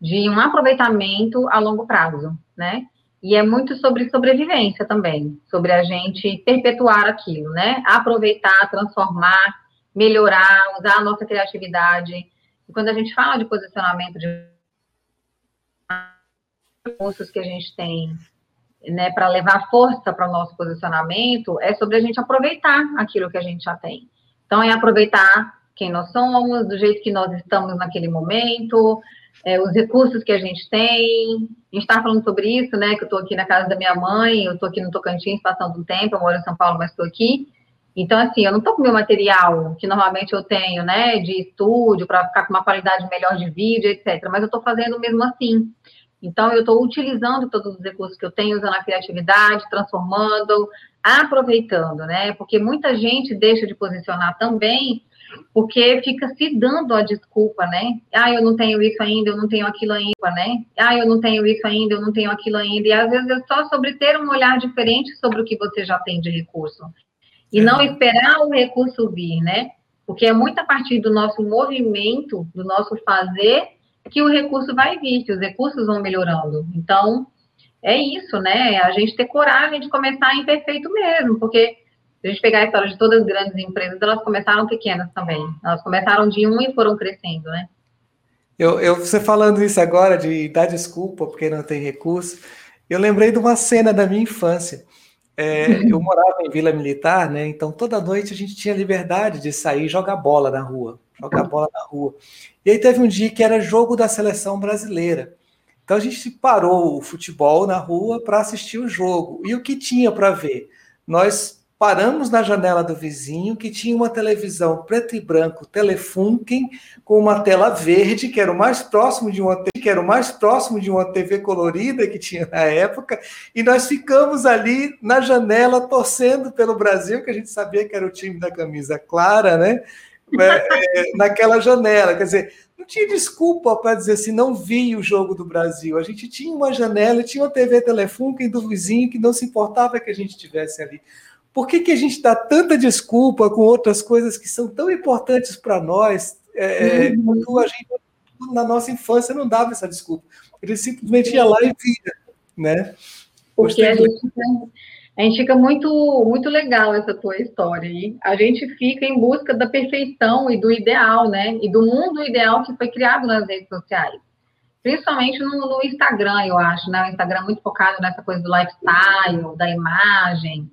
de um aproveitamento a longo prazo, né? E é muito sobre sobrevivência também, sobre a gente perpetuar aquilo, né? Aproveitar, transformar, melhorar, usar a nossa criatividade. E quando a gente fala de posicionamento de recursos que a gente tem, né, para levar força para o nosso posicionamento, é sobre a gente aproveitar aquilo que a gente já tem. Então, é aproveitar quem nós somos, do jeito que nós estamos naquele momento, é, os recursos que a gente tem. A gente está falando sobre isso, né? Que eu estou aqui na casa da minha mãe, eu estou aqui no Tocantins passando um tempo, eu moro em São Paulo, mas estou aqui. Então, assim, eu não estou com meu material que normalmente eu tenho, né, de estúdio, para ficar com uma qualidade melhor de vídeo, etc. Mas eu estou fazendo mesmo assim. Então, eu estou utilizando todos os recursos que eu tenho, usando a criatividade, transformando, aproveitando, né? Porque muita gente deixa de posicionar também, porque fica se dando a desculpa, né? Ah, eu não tenho isso ainda, eu não tenho aquilo ainda, né? Ah, eu não tenho isso ainda, eu não tenho aquilo ainda. E às vezes é só sobre ter um olhar diferente sobre o que você já tem de recurso e não uhum. esperar o recurso vir, né? Porque é muito a partir do nosso movimento, do nosso fazer, que o recurso vai vir, que os recursos vão melhorando. Então, é isso, né? A gente ter coragem de começar imperfeito mesmo, porque se a gente pegar a história de todas as grandes empresas, elas começaram pequenas também. Elas começaram de um e foram crescendo, né? Eu, eu, você falando isso agora, de dar desculpa porque não tem recurso, eu lembrei de uma cena da minha infância. É, eu morava em Vila Militar, né? Então toda noite a gente tinha liberdade de sair e jogar bola na rua, jogar bola na rua. E aí teve um dia que era jogo da seleção brasileira. Então a gente parou o futebol na rua para assistir o jogo. E o que tinha para ver? Nós paramos na janela do vizinho que tinha uma televisão preto e branco Telefunken com uma tela verde que era o mais próximo de uma que era o mais próximo de uma TV colorida que tinha na época e nós ficamos ali na janela torcendo pelo Brasil que a gente sabia que era o time da camisa clara, né? É, é naquela janela, quer dizer, não tinha desculpa para dizer assim, não vi o jogo do Brasil. A gente tinha uma janela, tinha uma TV Telefunken do vizinho que não se importava que a gente estivesse ali. Por que, que a gente dá tanta desculpa com outras coisas que são tão importantes para nós? É, é uhum. a gente, na nossa infância, não dava essa desculpa. Ele simplesmente ia lá e via, né? Porque a gente, a gente, fica muito, muito legal essa tua história aí. A gente fica em busca da perfeição e do ideal, né? E do mundo ideal que foi criado nas redes sociais. Principalmente no, no Instagram, eu acho, né? O Instagram é muito focado nessa coisa do lifestyle, da imagem,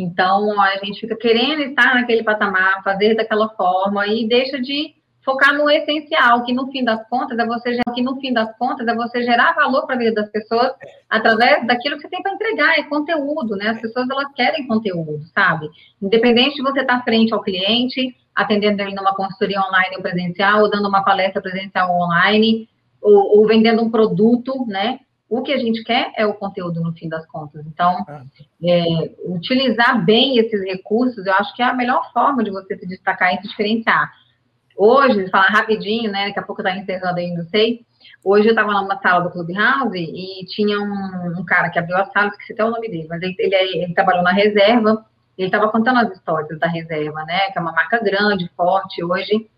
Então, a gente fica querendo estar naquele patamar, fazer daquela forma e deixa de focar no essencial, que no fim das contas é você que no fim das contas é você gerar valor para a vida das pessoas através daquilo que você tem para entregar, é conteúdo, né? As pessoas elas querem conteúdo, sabe? Independente de você estar frente ao cliente, atendendo ele numa consultoria online ou presencial, ou dando uma palestra presencial ou online, ou, ou vendendo um produto, né? O que a gente quer é o conteúdo no fim das contas. Então, ah. é, utilizar bem esses recursos, eu acho que é a melhor forma de você se destacar e se diferenciar. Hoje, falar rapidinho, né? Daqui a pouco tá encerrando aí, não sei. Hoje eu estava numa sala do Clubhouse e tinha um, um, cara que abriu a sala, esqueci até o nome dele, mas ele, ele, ele trabalhou na reserva, ele estava contando as histórias da reserva, né? Que é uma marca grande, forte hoje.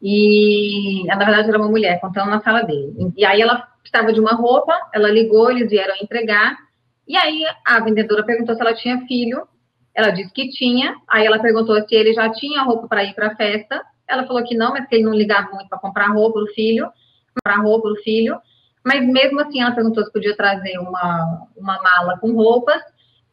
E na verdade era uma mulher contando na sala dele. E aí ela precisava de uma roupa, ela ligou, eles vieram entregar. E aí a vendedora perguntou se ela tinha filho. Ela disse que tinha. Aí ela perguntou se ele já tinha roupa para ir para a festa. Ela falou que não, mas que ele não ligava muito para comprar roupa do filho, comprar roupa do filho. Mas mesmo assim, ela perguntou se podia trazer uma, uma mala com roupas.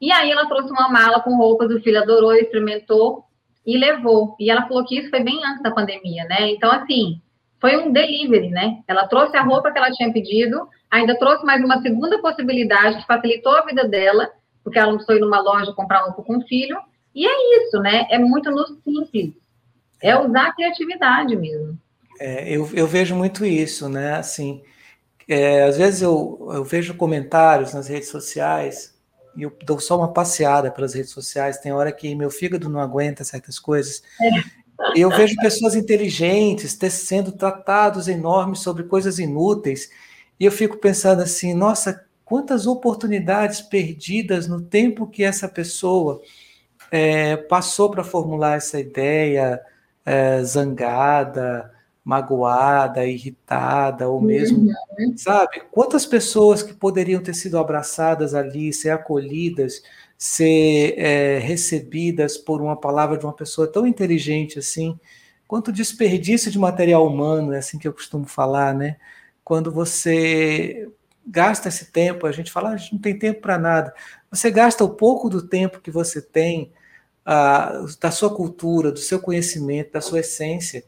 E aí ela trouxe uma mala com roupas, o filho adorou, experimentou e levou. E ela falou que isso foi bem antes da pandemia, né? Então, assim, foi um delivery, né? Ela trouxe a roupa que ela tinha pedido, ainda trouxe mais uma segunda possibilidade que facilitou a vida dela, porque ela não ir numa loja comprar roupa com o filho. E é isso, né? É muito no simples. É usar a criatividade mesmo. É, eu, eu vejo muito isso, né? Assim, é, às vezes eu, eu vejo comentários nas redes sociais e eu dou só uma passeada pelas redes sociais. Tem hora que meu fígado não aguenta certas coisas. É. Eu vejo pessoas inteligentes sendo tratados enormes sobre coisas inúteis. E eu fico pensando assim, nossa, quantas oportunidades perdidas no tempo que essa pessoa é, passou para formular essa ideia, é, zangada, magoada, irritada, ou mesmo, uhum. sabe? Quantas pessoas que poderiam ter sido abraçadas ali, ser acolhidas, ser é, recebidas por uma palavra de uma pessoa tão inteligente assim, quanto desperdício de material humano, é assim que eu costumo falar, né? Quando você gasta esse tempo, a gente fala, ah, a gente não tem tempo para nada. Você gasta o pouco do tempo que você tem da sua cultura, do seu conhecimento, da sua essência,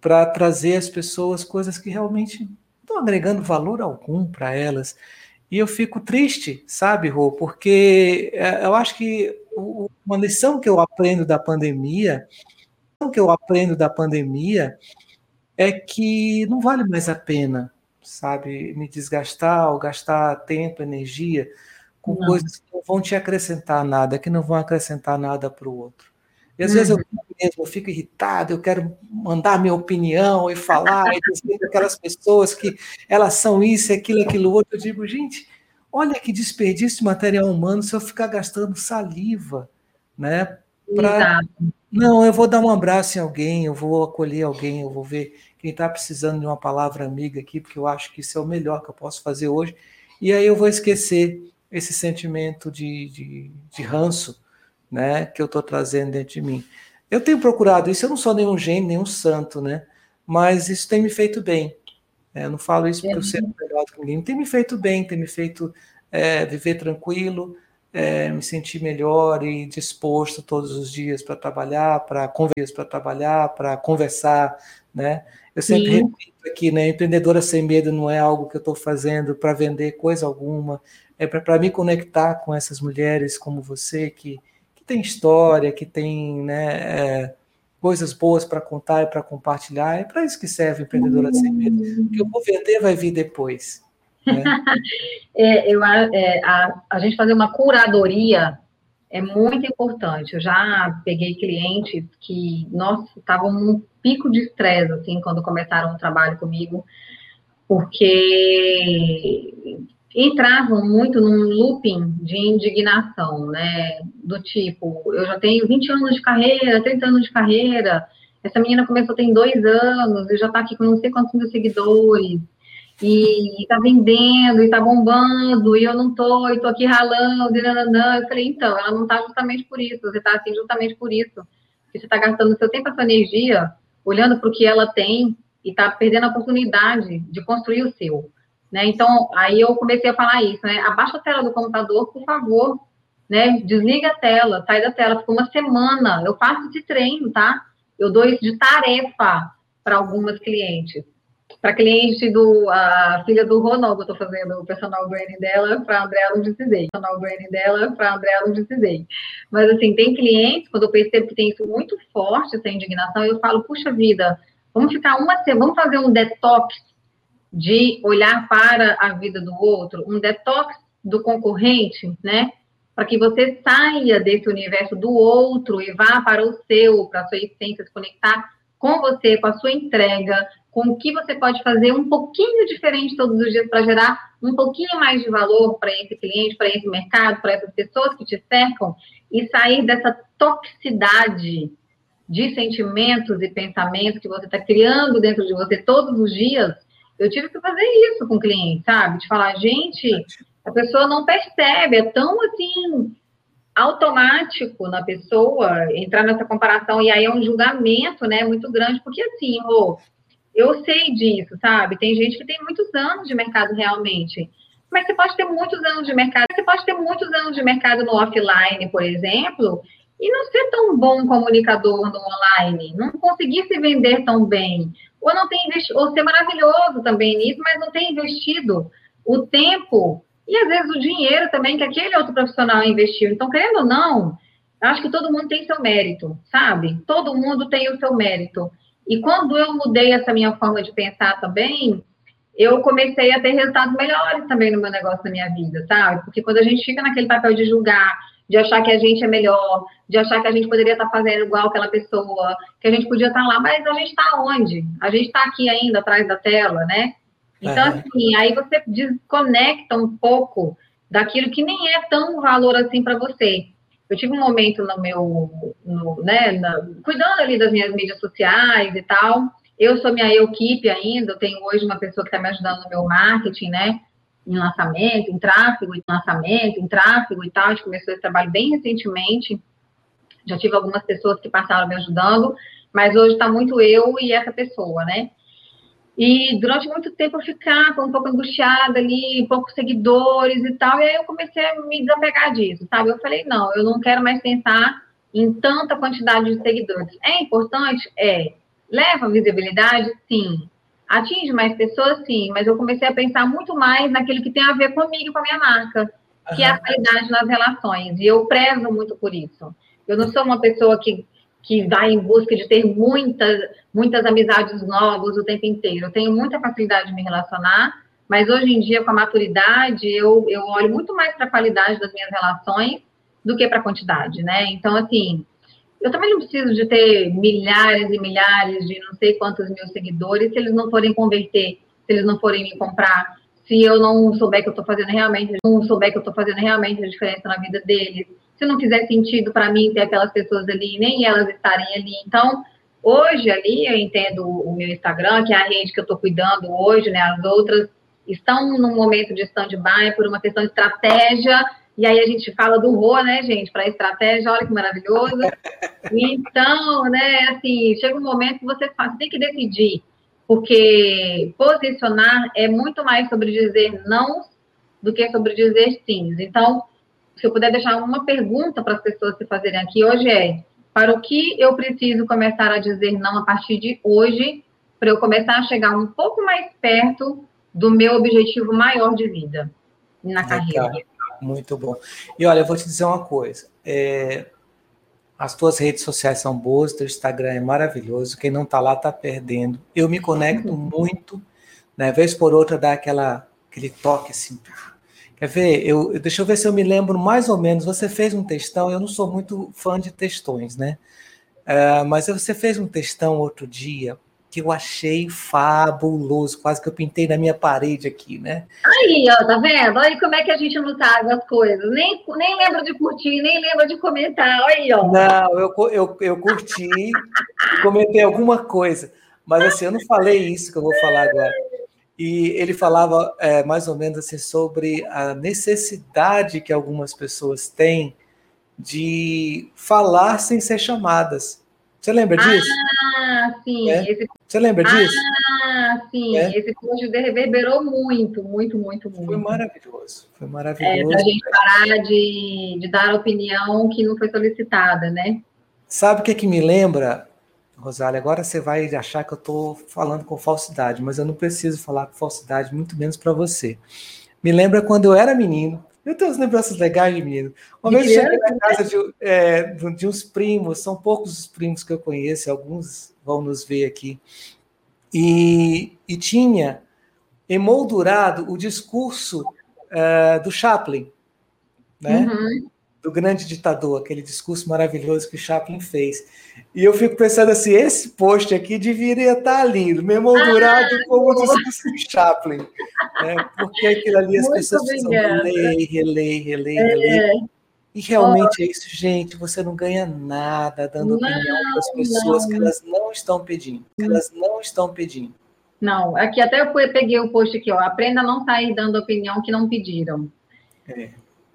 para trazer às pessoas coisas que realmente estão agregando valor algum para elas. E eu fico triste, sabe, Rô, porque é, eu acho que uma lição que eu aprendo da pandemia, que eu aprendo da pandemia é que não vale mais a pena, sabe, me desgastar ou gastar tempo, energia com não. coisas que não vão te acrescentar nada, que não vão acrescentar nada para o outro. E às uhum. vezes eu uhum. mesmo eu fico irritado, eu quero mandar minha opinião e falar, e dizer aquelas pessoas que elas são isso, aquilo, aquilo outro. Eu digo, gente, olha que desperdício de material humano se eu ficar gastando saliva, né? Pra... Não, eu vou dar um abraço em alguém, eu vou acolher alguém, eu vou ver quem está precisando de uma palavra amiga aqui, porque eu acho que isso é o melhor que eu posso fazer hoje. E aí eu vou esquecer esse sentimento de, de, de ranço né, que eu estou trazendo dentro de mim. Eu tenho procurado isso, eu não sou nenhum gênio, nenhum santo, né? Mas isso tem me feito bem. É, eu não falo isso porque eu sei melhor do que ninguém. Tem me feito bem, tem me feito é, viver tranquilo, é, me sentir melhor e disposto todos os dias para trabalhar, para conversar, para trabalhar, para conversar, né? Eu sempre Sim. repito aqui, né? Empreendedora sem medo não é algo que eu estou fazendo para vender coisa alguma é para me conectar com essas mulheres como você, que, que tem história, que tem né, é, coisas boas para contar e para compartilhar. É para isso que serve Empreendedora Sem Medo. O que eu vou vender vai vir depois. Né? é, eu, é, a, a gente fazer uma curadoria é muito importante. Eu já peguei clientes que, nossa, estavam num pico de estresse, assim, quando começaram o trabalho comigo, porque entravam muito num looping de indignação, né? Do tipo, eu já tenho 20 anos de carreira, 30 anos de carreira, essa menina começou tem dois anos e já está aqui com não sei quantos mil seguidores, e está vendendo, e está bombando, e eu não tô, e tô aqui ralando, e nananã. Eu falei, então, ela não está justamente por isso, você está assim justamente por isso. Porque você está gastando seu tempo, a sua energia, olhando para o que ela tem, e está perdendo a oportunidade de construir o seu. Né? Então, aí eu comecei a falar isso, né? Abaixa a tela do computador, por favor, né? Desliga a tela, sai da tela, fica uma semana. Eu faço esse treino, tá? Eu dou isso de tarefa para algumas clientes. Para cliente do a filha do Ronaldo, eu estou fazendo o personal branding dela para André Ludicidei. Personal branding dela para André Ludicidei. Mas assim, tem clientes, quando eu percebo que tem isso muito forte, essa indignação, eu falo, puxa vida, vamos ficar uma semana, vamos fazer um detox de olhar para a vida do outro, um detox do concorrente, né? Para que você saia desse universo do outro e vá para o seu, para a sua essência, se conectar com você, com a sua entrega, com o que você pode fazer um pouquinho diferente todos os dias para gerar um pouquinho mais de valor para esse cliente, para esse mercado, para essas pessoas que te cercam e sair dessa toxicidade de sentimentos e pensamentos que você está criando dentro de você todos os dias. Eu tive que fazer isso com o cliente, sabe? De falar, gente, a pessoa não percebe, é tão assim automático na pessoa entrar nessa comparação e aí é um julgamento, né, muito grande, porque assim, oh, eu sei disso, sabe? Tem gente que tem muitos anos de mercado realmente. Mas você pode ter muitos anos de mercado, você pode ter muitos anos de mercado no offline, por exemplo, e não ser tão bom comunicador no online, não conseguir se vender tão bem, ou não ter investido, ou ser maravilhoso também nisso, mas não ter investido o tempo e às vezes o dinheiro também que aquele outro profissional investiu. Então, querendo ou não, acho que todo mundo tem seu mérito, sabe? Todo mundo tem o seu mérito. E quando eu mudei essa minha forma de pensar também, eu comecei a ter resultados melhores também no meu negócio, na minha vida, sabe? Porque quando a gente fica naquele papel de julgar, de achar que a gente é melhor, de achar que a gente poderia estar fazendo igual aquela pessoa, que a gente podia estar lá, mas a gente está onde? A gente está aqui ainda atrás da tela, né? Então, é. assim, aí você desconecta um pouco daquilo que nem é tão valor assim para você. Eu tive um momento no meu, no, né, na, cuidando ali das minhas mídias sociais e tal. Eu sou minha equipe ainda, eu tenho hoje uma pessoa que está me ajudando no meu marketing, né? Em lançamento, em tráfego, em lançamento, em tráfego e tal. A gente começou esse trabalho bem recentemente. Já tive algumas pessoas que passaram me ajudando, mas hoje está muito eu e essa pessoa, né? E durante muito tempo eu ficava um pouco angustiada ali, poucos seguidores e tal, e aí eu comecei a me desapegar disso, sabe? Eu falei, não, eu não quero mais pensar em tanta quantidade de seguidores. É importante? É. Leva visibilidade? Sim. Atinge mais pessoas? Sim. Mas eu comecei a pensar muito mais naquilo que tem a ver comigo, com a minha marca, que é a qualidade nas relações. E eu prezo muito por isso. Eu não sou uma pessoa que que vai em busca de ter muitas, muitas amizades novas o tempo inteiro. Eu tenho muita facilidade de me relacionar, mas hoje em dia, com a maturidade, eu, eu olho muito mais para a qualidade das minhas relações do que para a quantidade, né? Então, assim, eu também não preciso de ter milhares e milhares de não sei quantos mil seguidores se eles não forem converter, se eles não forem me comprar, se eu não souber que eu estou fazendo realmente, não souber que eu estou fazendo realmente a diferença na vida deles, se não fizer sentido para mim ter aquelas pessoas ali, nem elas estarem ali. Então, hoje ali, eu entendo o meu Instagram, que é a rede que eu estou cuidando hoje, né? As outras estão num momento de stand-by por uma questão de estratégia, e aí a gente fala do RO, né, gente, para estratégia, olha que maravilhoso. Então, né, assim, chega um momento que você, faz, você tem que decidir, porque posicionar é muito mais sobre dizer não do que sobre dizer sim. Então, se eu puder deixar uma pergunta para as pessoas se fazerem aqui hoje é: para o que eu preciso começar a dizer não a partir de hoje, para eu começar a chegar um pouco mais perto do meu objetivo maior de vida na carreira? Muito bom. E olha, eu vou te dizer uma coisa. É, as tuas redes sociais são boas, teu Instagram é maravilhoso. Quem não está lá está perdendo. Eu me conecto uhum. muito, né? Vez por outra dá aquela, aquele toque assim, Quer ver? Eu, deixa eu ver se eu me lembro mais ou menos. Você fez um textão, eu não sou muito fã de textões, né? Uh, mas você fez um textão outro dia que eu achei fabuloso, quase que eu pintei na minha parede aqui, né? Aí, ó, tá vendo? Aí como é que a gente não sabe as coisas. Nem, nem lembra de curtir, nem lembra de comentar. Aí, ó. Não, eu, eu, eu curti, comentei alguma coisa. Mas assim, eu não falei isso que eu vou falar agora. E ele falava é, mais ou menos assim sobre a necessidade que algumas pessoas têm de falar sem ser chamadas. Você lembra disso? Ah, sim. É? Você lembra disso? Ah, assim, é. esse post reverberou muito, muito, muito, muito. Foi maravilhoso, foi maravilhoso. É, a gente parar de, de dar opinião que não foi solicitada, né? Sabe o que, que me lembra, Rosália? Agora você vai achar que eu estou falando com falsidade, mas eu não preciso falar com falsidade, muito menos para você. Me lembra quando eu era menino, eu tenho umas lembranças legais de menino. Uma vez eu cheguei na casa de, é, de, uns primos, são poucos os primos que eu conheço, alguns vão nos ver aqui. E, e tinha emoldurado o discurso uh, do Chaplin, né? Uhum do grande ditador, aquele discurso maravilhoso que o Chaplin fez. E eu fico pensando assim, esse post aqui deveria estar ali, memoldurado ah, como o discurso do Chaplin. Né? Porque aquilo ali as Muito pessoas precisam ler, reler, reler, é. reler. E realmente oh. é isso, gente. Você não ganha nada dando não, opinião para as pessoas não. que elas não estão pedindo. Que elas não estão pedindo. Não, aqui até eu peguei o post aqui, ó. Aprenda a não sair dando opinião que não pediram. É.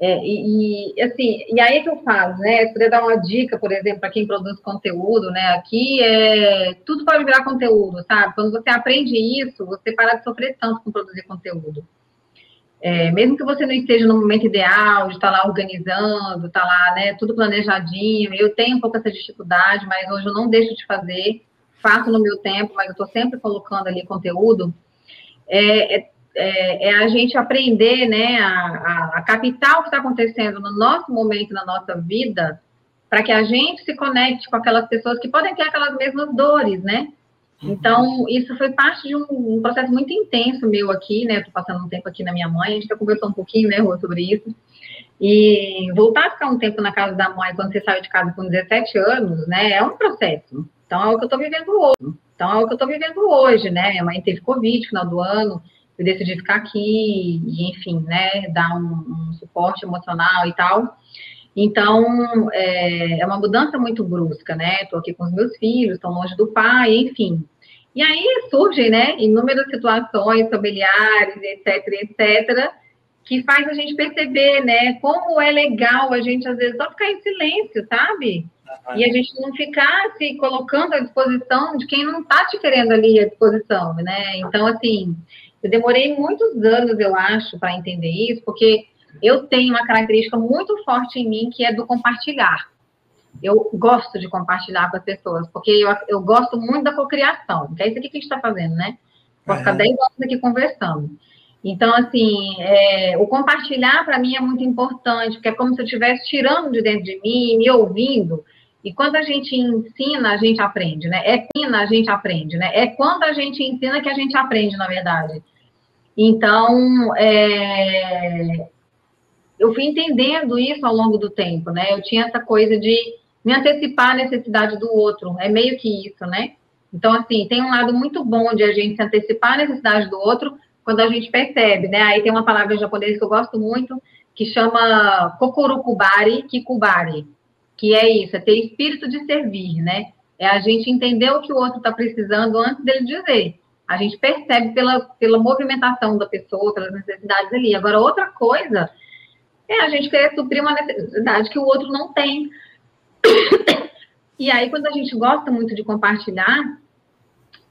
É, e, e, assim, e aí que eu falo, né? Se puder dar uma dica, por exemplo, para quem produz conteúdo, né? Aqui é tudo pode virar conteúdo, sabe? Quando você aprende isso, você para de sofrer tanto com produzir conteúdo. É, mesmo que você não esteja no momento ideal de estar tá lá organizando, estar tá lá, né? Tudo planejadinho. Eu tenho um pouco essa dificuldade, mas hoje eu não deixo de fazer, faço no meu tempo, mas eu estou sempre colocando ali conteúdo. É, é é, é, a gente aprender, né, a, a, captar o que está acontecendo no nosso momento, na nossa vida, para que a gente se conecte com aquelas pessoas que podem ter aquelas mesmas dores, né? Uhum. Então, isso foi parte de um, um processo muito intenso meu aqui, né? Estou passando um tempo aqui na minha mãe, a gente já conversou um pouquinho, né, Rô, sobre isso. E voltar a ficar um tempo na casa da mãe quando você saiu de casa com 17 anos, né, é um processo. Então, é o que eu estou vivendo hoje. Então, é o que eu estou vivendo hoje, né? Minha mãe teve Covid no final do ano, eu decidi ficar aqui e, enfim, né, dar um, um suporte emocional e tal. Então, é, é, uma mudança muito brusca, né? Estou aqui com os meus filhos, estão longe do pai, enfim. E aí surgem, né, inúmeras situações familiares, etc, etc, que faz a gente perceber, né, como é legal a gente, às vezes, só ficar em silêncio, sabe? E a gente não ficar se colocando à disposição de quem não está te querendo ali à disposição, né? Então, assim, eu demorei muitos anos, eu acho, para entender isso, porque eu tenho uma característica muito forte em mim que é do compartilhar. Eu gosto de compartilhar com as pessoas, porque eu, eu gosto muito da cocriação, que é isso aqui que a gente está fazendo, né? Vou ficar 10 anos aqui conversando. Então, assim, é, o compartilhar para mim é muito importante, porque é como se eu estivesse tirando de dentro de mim, me ouvindo. E quando a gente ensina, a gente aprende, né? É ensina, a gente aprende, né? É quando a gente ensina que a gente aprende, na verdade. Então, é, eu fui entendendo isso ao longo do tempo, né? Eu tinha essa coisa de me antecipar a necessidade do outro, é meio que isso, né? Então, assim, tem um lado muito bom de a gente se antecipar a necessidade do outro quando a gente percebe, né? Aí tem uma palavra em japonês que eu gosto muito, que chama kokurukubari kikubari, que é isso, é ter espírito de servir, né? É a gente entender o que o outro está precisando antes dele dizer. A gente percebe pela, pela movimentação da pessoa, pelas necessidades ali. Agora, outra coisa é a gente querer suprir uma necessidade que o outro não tem. E aí, quando a gente gosta muito de compartilhar,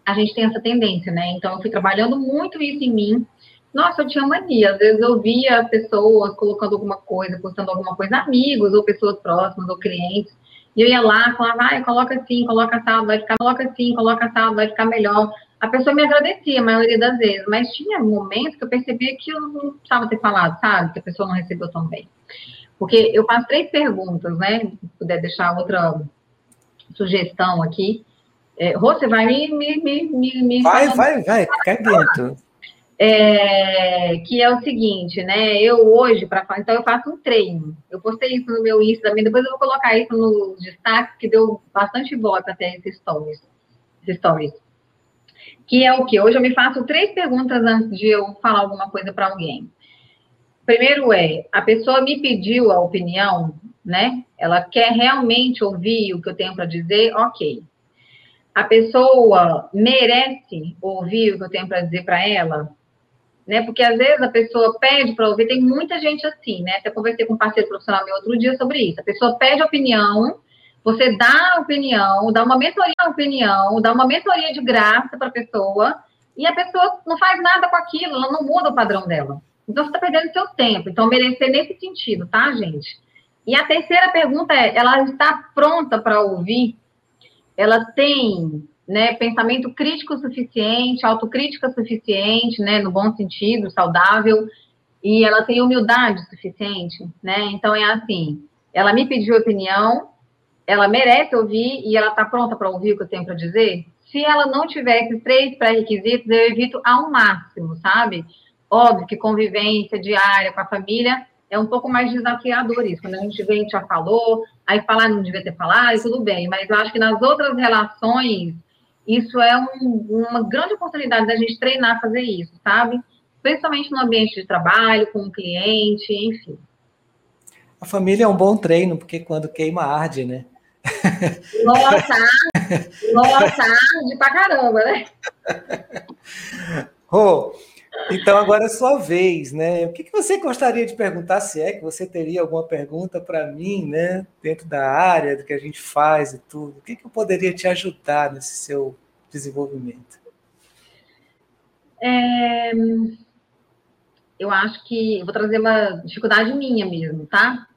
a gente tem essa tendência, né? Então, eu fui trabalhando muito isso em mim. Nossa, eu tinha mania. Às vezes eu via pessoas colocando alguma coisa, postando alguma coisa, amigos, ou pessoas próximas, ou clientes. E eu ia lá, falava, vai, coloca assim, coloca assim, vai ficar, coloca assim, coloca assim, vai ficar melhor a pessoa me agradecia a maioria das vezes, mas tinha momentos que eu percebia que eu não precisava ter falado, sabe? Que a pessoa não recebeu tão bem. Porque eu faço três perguntas, né? Se puder deixar outra sugestão aqui. É, Rô, você vai me. me, me, me vai, vai, vai, cai dentro. É, que é o seguinte, né? Eu hoje, para então eu faço um treino. Eu postei isso no meu Insta também, depois eu vou colocar isso nos destaques, que deu bastante voto até esses stories. Esses stories que é o que? Hoje eu me faço três perguntas antes de eu falar alguma coisa para alguém. Primeiro é, a pessoa me pediu a opinião, né? Ela quer realmente ouvir o que eu tenho para dizer, ok. A pessoa merece ouvir o que eu tenho para dizer para ela, né? Porque às vezes a pessoa pede para ouvir, tem muita gente assim, né? Até conversei com um parceiro profissional meu outro dia sobre isso. A pessoa pede opinião, você dá opinião, dá uma mentoria opinião, dá uma mentoria de graça para a pessoa, e a pessoa não faz nada com aquilo, ela não muda o padrão dela. Então, você está perdendo seu tempo. Então, merecer nesse sentido, tá, gente? E a terceira pergunta é: ela está pronta para ouvir? Ela tem né, pensamento crítico suficiente, autocrítica suficiente, né, no bom sentido, saudável, e ela tem humildade suficiente, né? Então é assim, ela me pediu opinião, ela merece ouvir e ela está pronta para ouvir o que eu tenho para dizer. Se ela não tiver esses três pré-requisitos, eu evito ao máximo, sabe? Óbvio que convivência diária com a família é um pouco mais desafiador isso. Quando a gente gente já falou, aí falar não devia ter falado, tudo bem. Mas eu acho que nas outras relações, isso é um, uma grande oportunidade da gente treinar a fazer isso, sabe? Principalmente no ambiente de trabalho, com o cliente, enfim. A família é um bom treino, porque quando queima, arde, né? Nossa, nossa, arde pra caramba, né? Rô, então agora é sua vez, né? O que, que você gostaria de perguntar, se é que você teria alguma pergunta para mim, né? Dentro da área do que a gente faz e tudo. O que, que eu poderia te ajudar nesse seu desenvolvimento? É, eu acho que eu vou trazer uma dificuldade minha mesmo, tá?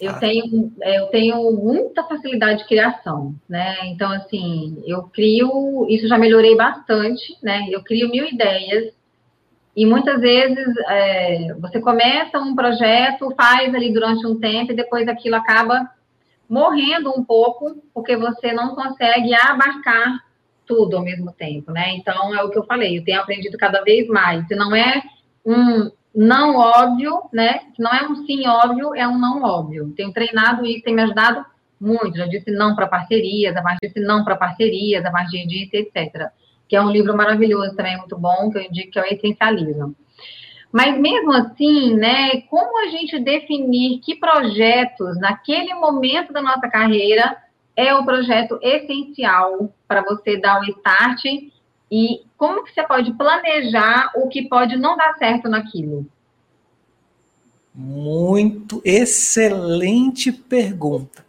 Eu ah. tenho, é, eu tenho muita facilidade de criação, né? Então, assim, eu crio, isso já melhorei bastante, né? Eu crio mil ideias e muitas vezes é, você começa um projeto, faz ali durante um tempo e depois aquilo acaba morrendo um pouco, porque você não consegue abarcar tudo ao mesmo tempo, né? Então, é o que eu falei, eu tenho aprendido cada vez mais. Se não é um não óbvio, né? Não é um sim óbvio, é um não óbvio. Tenho treinado isso, tem me ajudado muito. Já disse não para parcerias, a partir disse não para parcerias, a partir disso, etc que é um livro maravilhoso também, muito bom, que eu indico que é o Essencialismo. Mas mesmo assim, né, como a gente definir que projetos, naquele momento da nossa carreira, é o projeto essencial para você dar o start e como que você pode planejar o que pode não dar certo naquilo? Muito excelente pergunta,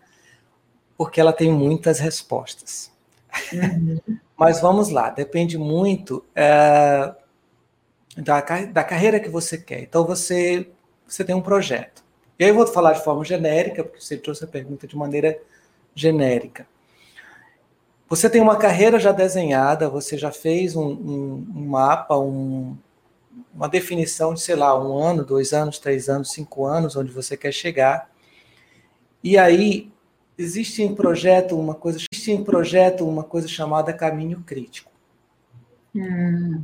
porque ela tem muitas respostas. Uhum. Mas vamos lá, depende muito é, da, da carreira que você quer. Então, você, você tem um projeto. E aí eu vou falar de forma genérica, porque você trouxe a pergunta de maneira genérica. Você tem uma carreira já desenhada, você já fez um, um, um mapa, um, uma definição de, sei lá, um ano, dois anos, três anos, cinco anos, onde você quer chegar. E aí existe em projeto uma coisa, existe em projeto uma coisa chamada caminho crítico. Hum.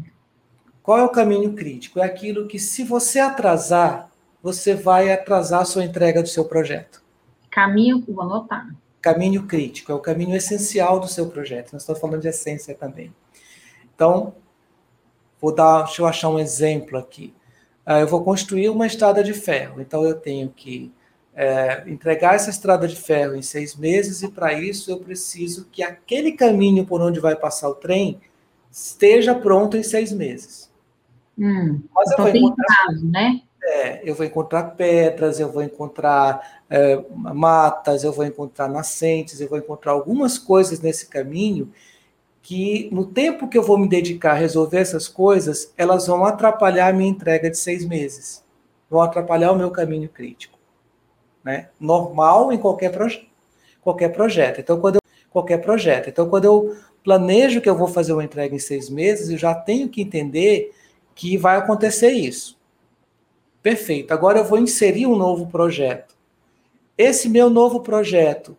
Qual é o caminho crítico? É aquilo que se você atrasar, você vai atrasar a sua entrega do seu projeto. Caminho, vou anotar. Caminho crítico, é o caminho essencial do seu projeto. Nós estamos falando de essência também. Então, vou dar, deixa eu achar um exemplo aqui. Ah, eu vou construir uma estrada de ferro, então eu tenho que é, entregar essa estrada de ferro em seis meses, e para isso eu preciso que aquele caminho por onde vai passar o trem esteja pronto em seis meses. Hum, Mas eu vou encontrar, né? É, eu vou encontrar pedras, eu vou encontrar é, matas, eu vou encontrar nascentes, eu vou encontrar algumas coisas nesse caminho que, no tempo que eu vou me dedicar a resolver essas coisas, elas vão atrapalhar a minha entrega de seis meses, vão atrapalhar o meu caminho crítico né? Normal em qualquer, qualquer projeto. Então, quando eu, qualquer projeto. Então, quando eu planejo que eu vou fazer uma entrega em seis meses, eu já tenho que entender que vai acontecer isso. Perfeito. Agora eu vou inserir um novo projeto. Esse meu novo projeto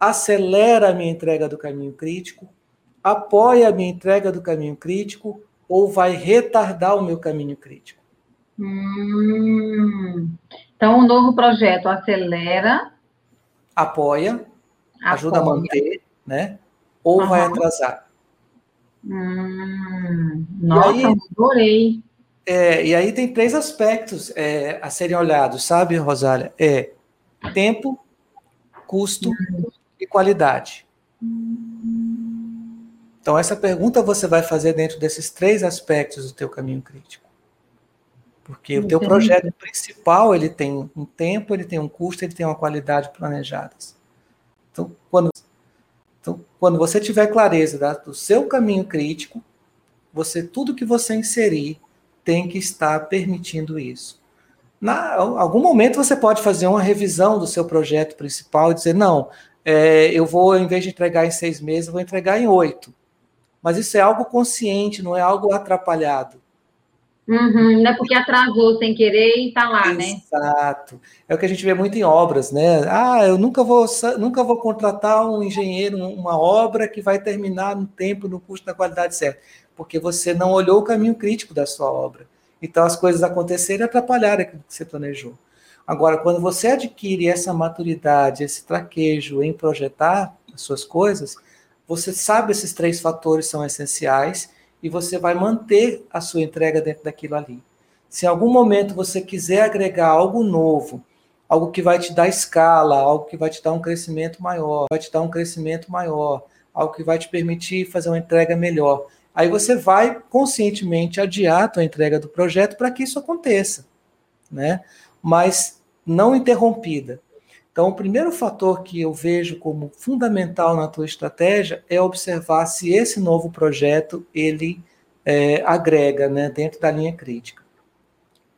acelera a minha entrega do caminho crítico, apoia a minha entrega do caminho crítico ou vai retardar o meu caminho crítico? Hum, então, o novo projeto acelera. Apoia, apoia. ajuda a manter, né? Ou uhum. vai atrasar. Hum, nossa, aí, adorei. É, e aí tem três aspectos é, a serem olhados, sabe, Rosália? É tempo, custo e qualidade. Então, essa pergunta você vai fazer dentro desses três aspectos do teu caminho crítico. Porque o teu projeto principal, ele tem um tempo, ele tem um custo, ele tem uma qualidade planejadas. Então, quando, então, quando você tiver clareza do seu caminho crítico, você tudo que você inserir tem que estar permitindo isso. Na algum momento você pode fazer uma revisão do seu projeto principal e dizer não, é, eu vou em vez de entregar em seis meses, eu vou entregar em oito. Mas isso é algo consciente, não é algo atrapalhado. Uhum, não é porque atrasou sem querer e está lá, Exato. né? Exato. É o que a gente vê muito em obras, né? Ah, eu nunca vou, nunca vou contratar um engenheiro, uma obra que vai terminar no tempo, no custo, na qualidade certa, porque você não olhou o caminho crítico da sua obra. Então as coisas aconteceram e atrapalharam aquilo que você planejou. Agora, quando você adquire essa maturidade, esse traquejo em projetar as suas coisas, você sabe esses três fatores são essenciais e você vai manter a sua entrega dentro daquilo ali. Se em algum momento você quiser agregar algo novo, algo que vai te dar escala, algo que vai te dar um crescimento maior, vai te dar um crescimento maior, algo que vai te permitir fazer uma entrega melhor. Aí você vai conscientemente adiar a tua entrega do projeto para que isso aconteça, né? Mas não interrompida. Então, o primeiro fator que eu vejo como fundamental na tua estratégia é observar se esse novo projeto ele é, agrega, né, dentro da linha crítica.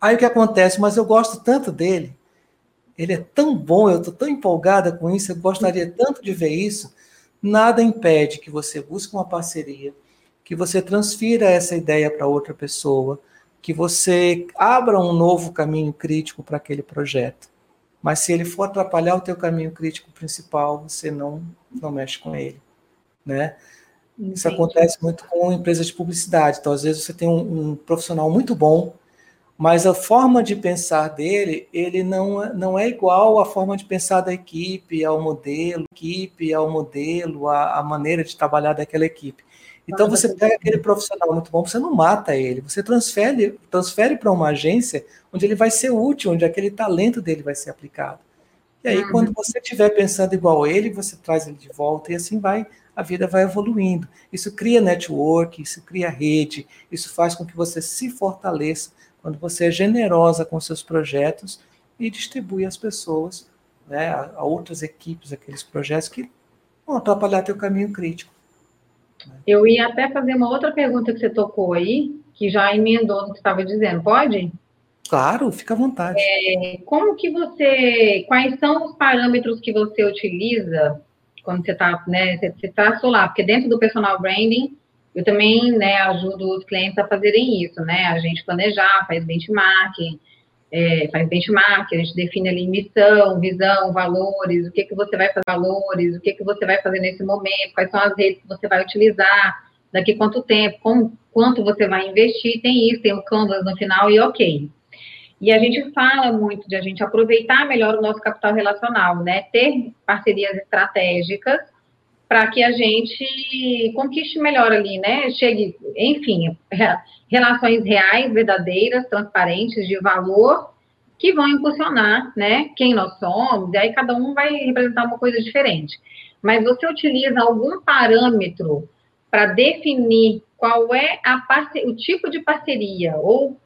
Aí o que acontece? Mas eu gosto tanto dele, ele é tão bom, eu estou tão empolgada com isso, eu gostaria tanto de ver isso. Nada impede que você busque uma parceria, que você transfira essa ideia para outra pessoa, que você abra um novo caminho crítico para aquele projeto. Mas se ele for atrapalhar o teu caminho crítico principal, você não, não mexe com ele, né? Entendi. Isso acontece muito com empresas de publicidade. Então, às vezes, você tem um, um, profissional muito bom, mas a forma de pensar dele, ele não, não é igual à forma de pensar da equipe, ao modelo, equipe, ao modelo, a, a maneira de trabalhar daquela equipe. Então você pega aquele profissional muito bom, você não mata ele, você transfere, transfere para uma agência onde ele vai ser útil, onde aquele talento dele vai ser aplicado. E aí, uhum. quando você estiver pensando igual ele, você traz ele de volta e assim vai, a vida vai evoluindo. Isso cria network, isso cria rede, isso faz com que você se fortaleça quando você é generosa com seus projetos e distribui as pessoas, né, a, a outras equipes, aqueles projetos que vão atrapalhar teu caminho crítico. Eu ia até fazer uma outra pergunta que você tocou aí, que já emendou no que estava dizendo, pode? Claro, fica à vontade. É, como que você, quais são os parâmetros que você utiliza quando você está, né, você, você traçou lá, porque dentro do personal branding, eu também, né, ajudo os clientes a fazerem isso, né, a gente planejar, faz benchmarking, é, faz benchmark, a gente define ali missão, visão, valores, o que, que você vai fazer, valores, o que, que você vai fazer nesse momento, quais são as redes que você vai utilizar, daqui quanto tempo, como, quanto você vai investir, tem isso, tem o Canvas no final e ok. E a gente fala muito de a gente aproveitar melhor o nosso capital relacional, né? Ter parcerias estratégicas para que a gente conquiste melhor ali, né? Chegue, enfim, relações reais, verdadeiras, transparentes, de valor, que vão impulsionar, né? Quem nós somos, e aí cada um vai representar uma coisa diferente. Mas você utiliza algum parâmetro para definir qual é o tipo de parceria ou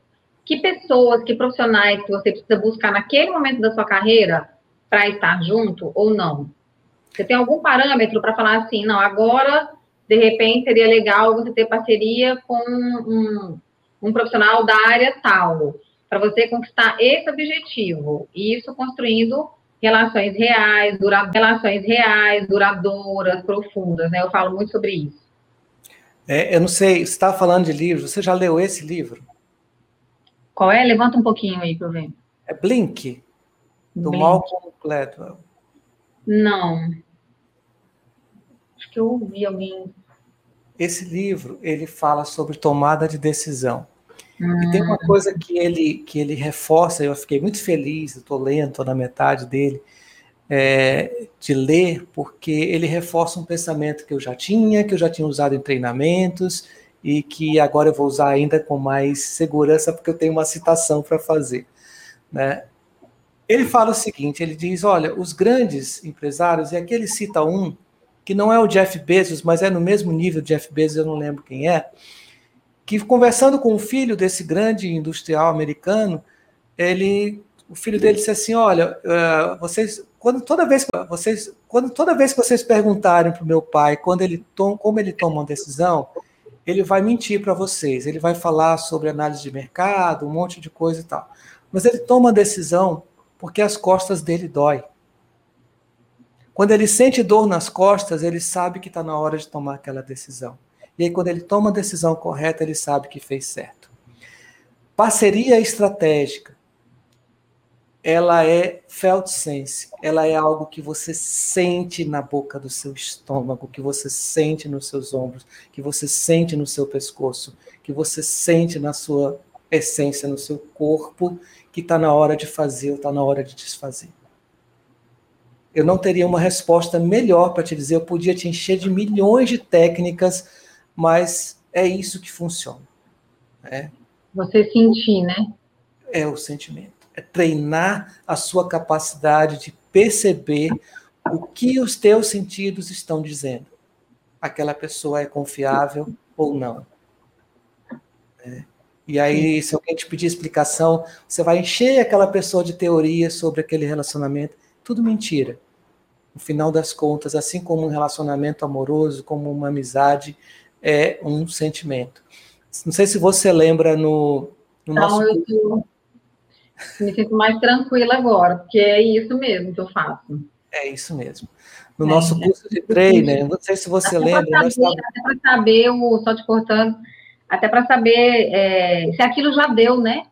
que pessoas, que profissionais que você precisa buscar naquele momento da sua carreira para estar junto ou não? Você tem algum parâmetro para falar assim, não, agora, de repente, seria legal você ter parceria com um, um profissional da área tal, para você conquistar esse objetivo. E isso construindo relações reais, dura, relações reais, duradouras, profundas, né? Eu falo muito sobre isso. É, eu não sei, você está falando de livro, você já leu esse livro? Qual é? Levanta um pouquinho aí para eu ver. É Blink, do Blink. Malcolm Gladwell. Não. Acho que eu ouvi alguém. Esse livro ele fala sobre tomada de decisão. Hum. E tem uma hum. coisa que ele que ele reforça. Eu fiquei muito feliz. Estou lendo, estou na metade dele. É, de ler, porque ele reforça um pensamento que eu já tinha, que eu já tinha usado em treinamentos e que agora eu vou usar ainda com mais segurança, porque eu tenho uma citação para fazer. Né? Ele fala o seguinte: ele diz, olha, os grandes empresários, e aqui ele cita um, que não é o Jeff Bezos, mas é no mesmo nível de Jeff Bezos, eu não lembro quem é, que conversando com o filho desse grande industrial americano, ele, o filho dele disse assim, olha, uh, vocês, quando toda vez que vocês, quando toda vez que vocês perguntarem para o meu pai quando ele tom, como ele toma uma decisão, ele vai mentir para vocês, ele vai falar sobre análise de mercado, um monte de coisa e tal. Mas ele toma a decisão porque as costas dele dói. Quando ele sente dor nas costas, ele sabe que está na hora de tomar aquela decisão. E aí, quando ele toma a decisão correta, ele sabe que fez certo. Parceria estratégica. Ela é felt sense. Ela é algo que você sente na boca do seu estômago, que você sente nos seus ombros, que você sente no seu pescoço, que você sente na sua essência, no seu corpo, que está na hora de fazer ou está na hora de desfazer eu não teria uma resposta melhor para te dizer. Eu podia te encher de milhões de técnicas, mas é isso que funciona. É. Você sentir, né? É o sentimento. É treinar a sua capacidade de perceber o que os teus sentidos estão dizendo. Aquela pessoa é confiável ou não. É. E aí, se alguém te pedir explicação, você vai encher aquela pessoa de teorias sobre aquele relacionamento tudo mentira. No final das contas, assim como um relacionamento amoroso, como uma amizade, é um sentimento. Não sei se você lembra no, no Não, nosso. Eu tô... me sinto mais tranquila agora, porque é isso mesmo que eu faço. É isso mesmo. No é, nosso curso de trainer, não sei se você lembra. Saber, nós Até para saber, o, só te cortando, até para saber é, se aquilo já deu, né?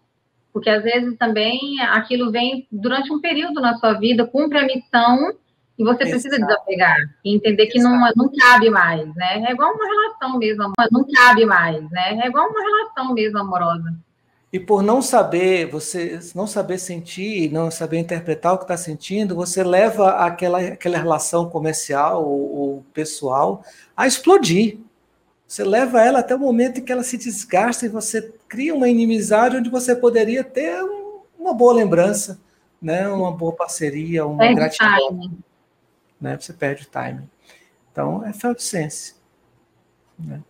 porque às vezes também aquilo vem durante um período na sua vida, cumpre a missão e você Exato. precisa desapegar e entender que não, não cabe mais, né? É igual uma relação mesmo, não cabe mais, né? É igual uma relação mesmo amorosa. E por não saber, você não saber sentir, não saber interpretar o que está sentindo, você leva aquela, aquela relação comercial ou, ou pessoal a explodir. Você leva ela até o momento em que ela se desgasta e você cria uma inimizade onde você poderia ter uma boa lembrança, né? uma boa parceria, uma perde gratidão. Time. Né? Você perde o time. Então, é felt sense. Né?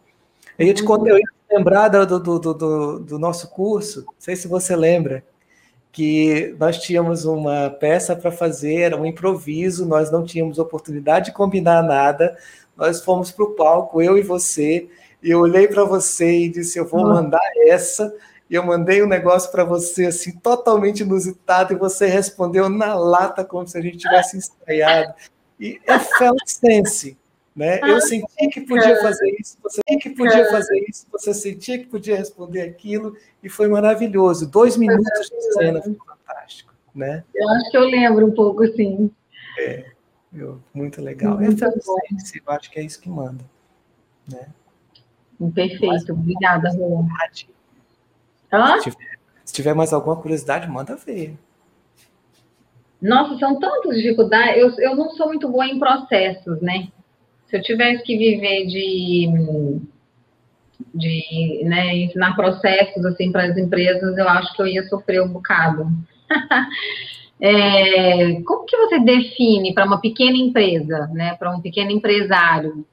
Eu ia te contar, eu ia te lembrar do, do, do, do, nosso curso, não sei se você lembra, que nós tínhamos uma peça para fazer, um improviso, nós não tínhamos oportunidade de combinar nada, nós fomos para o palco, eu e você, e eu olhei para você e disse: Eu vou mandar essa. E eu mandei um negócio para você, assim, totalmente inusitado, e você respondeu na lata, como se a gente tivesse ensaiado. E é felt sense. Né? Eu ah, senti que podia fazer isso, você que podia fazer isso, você sentia que podia responder aquilo, e foi maravilhoso. Dois minutos de cena foi fantástico. Né? Eu acho que eu lembro um pouco, sim. É. Eu, muito legal. Muito eu, eu acho que é isso que manda. Né? Perfeito, obrigada, Rô. Se tiver, se tiver mais alguma curiosidade, manda ver. Nossa, são tantas dificuldades. Eu, eu não sou muito boa em processos, né? Se eu tivesse que viver de, de né, ensinar processos assim para as empresas, eu acho que eu ia sofrer um bocado. É, como que você define para uma pequena empresa, né, para um pequeno empresário,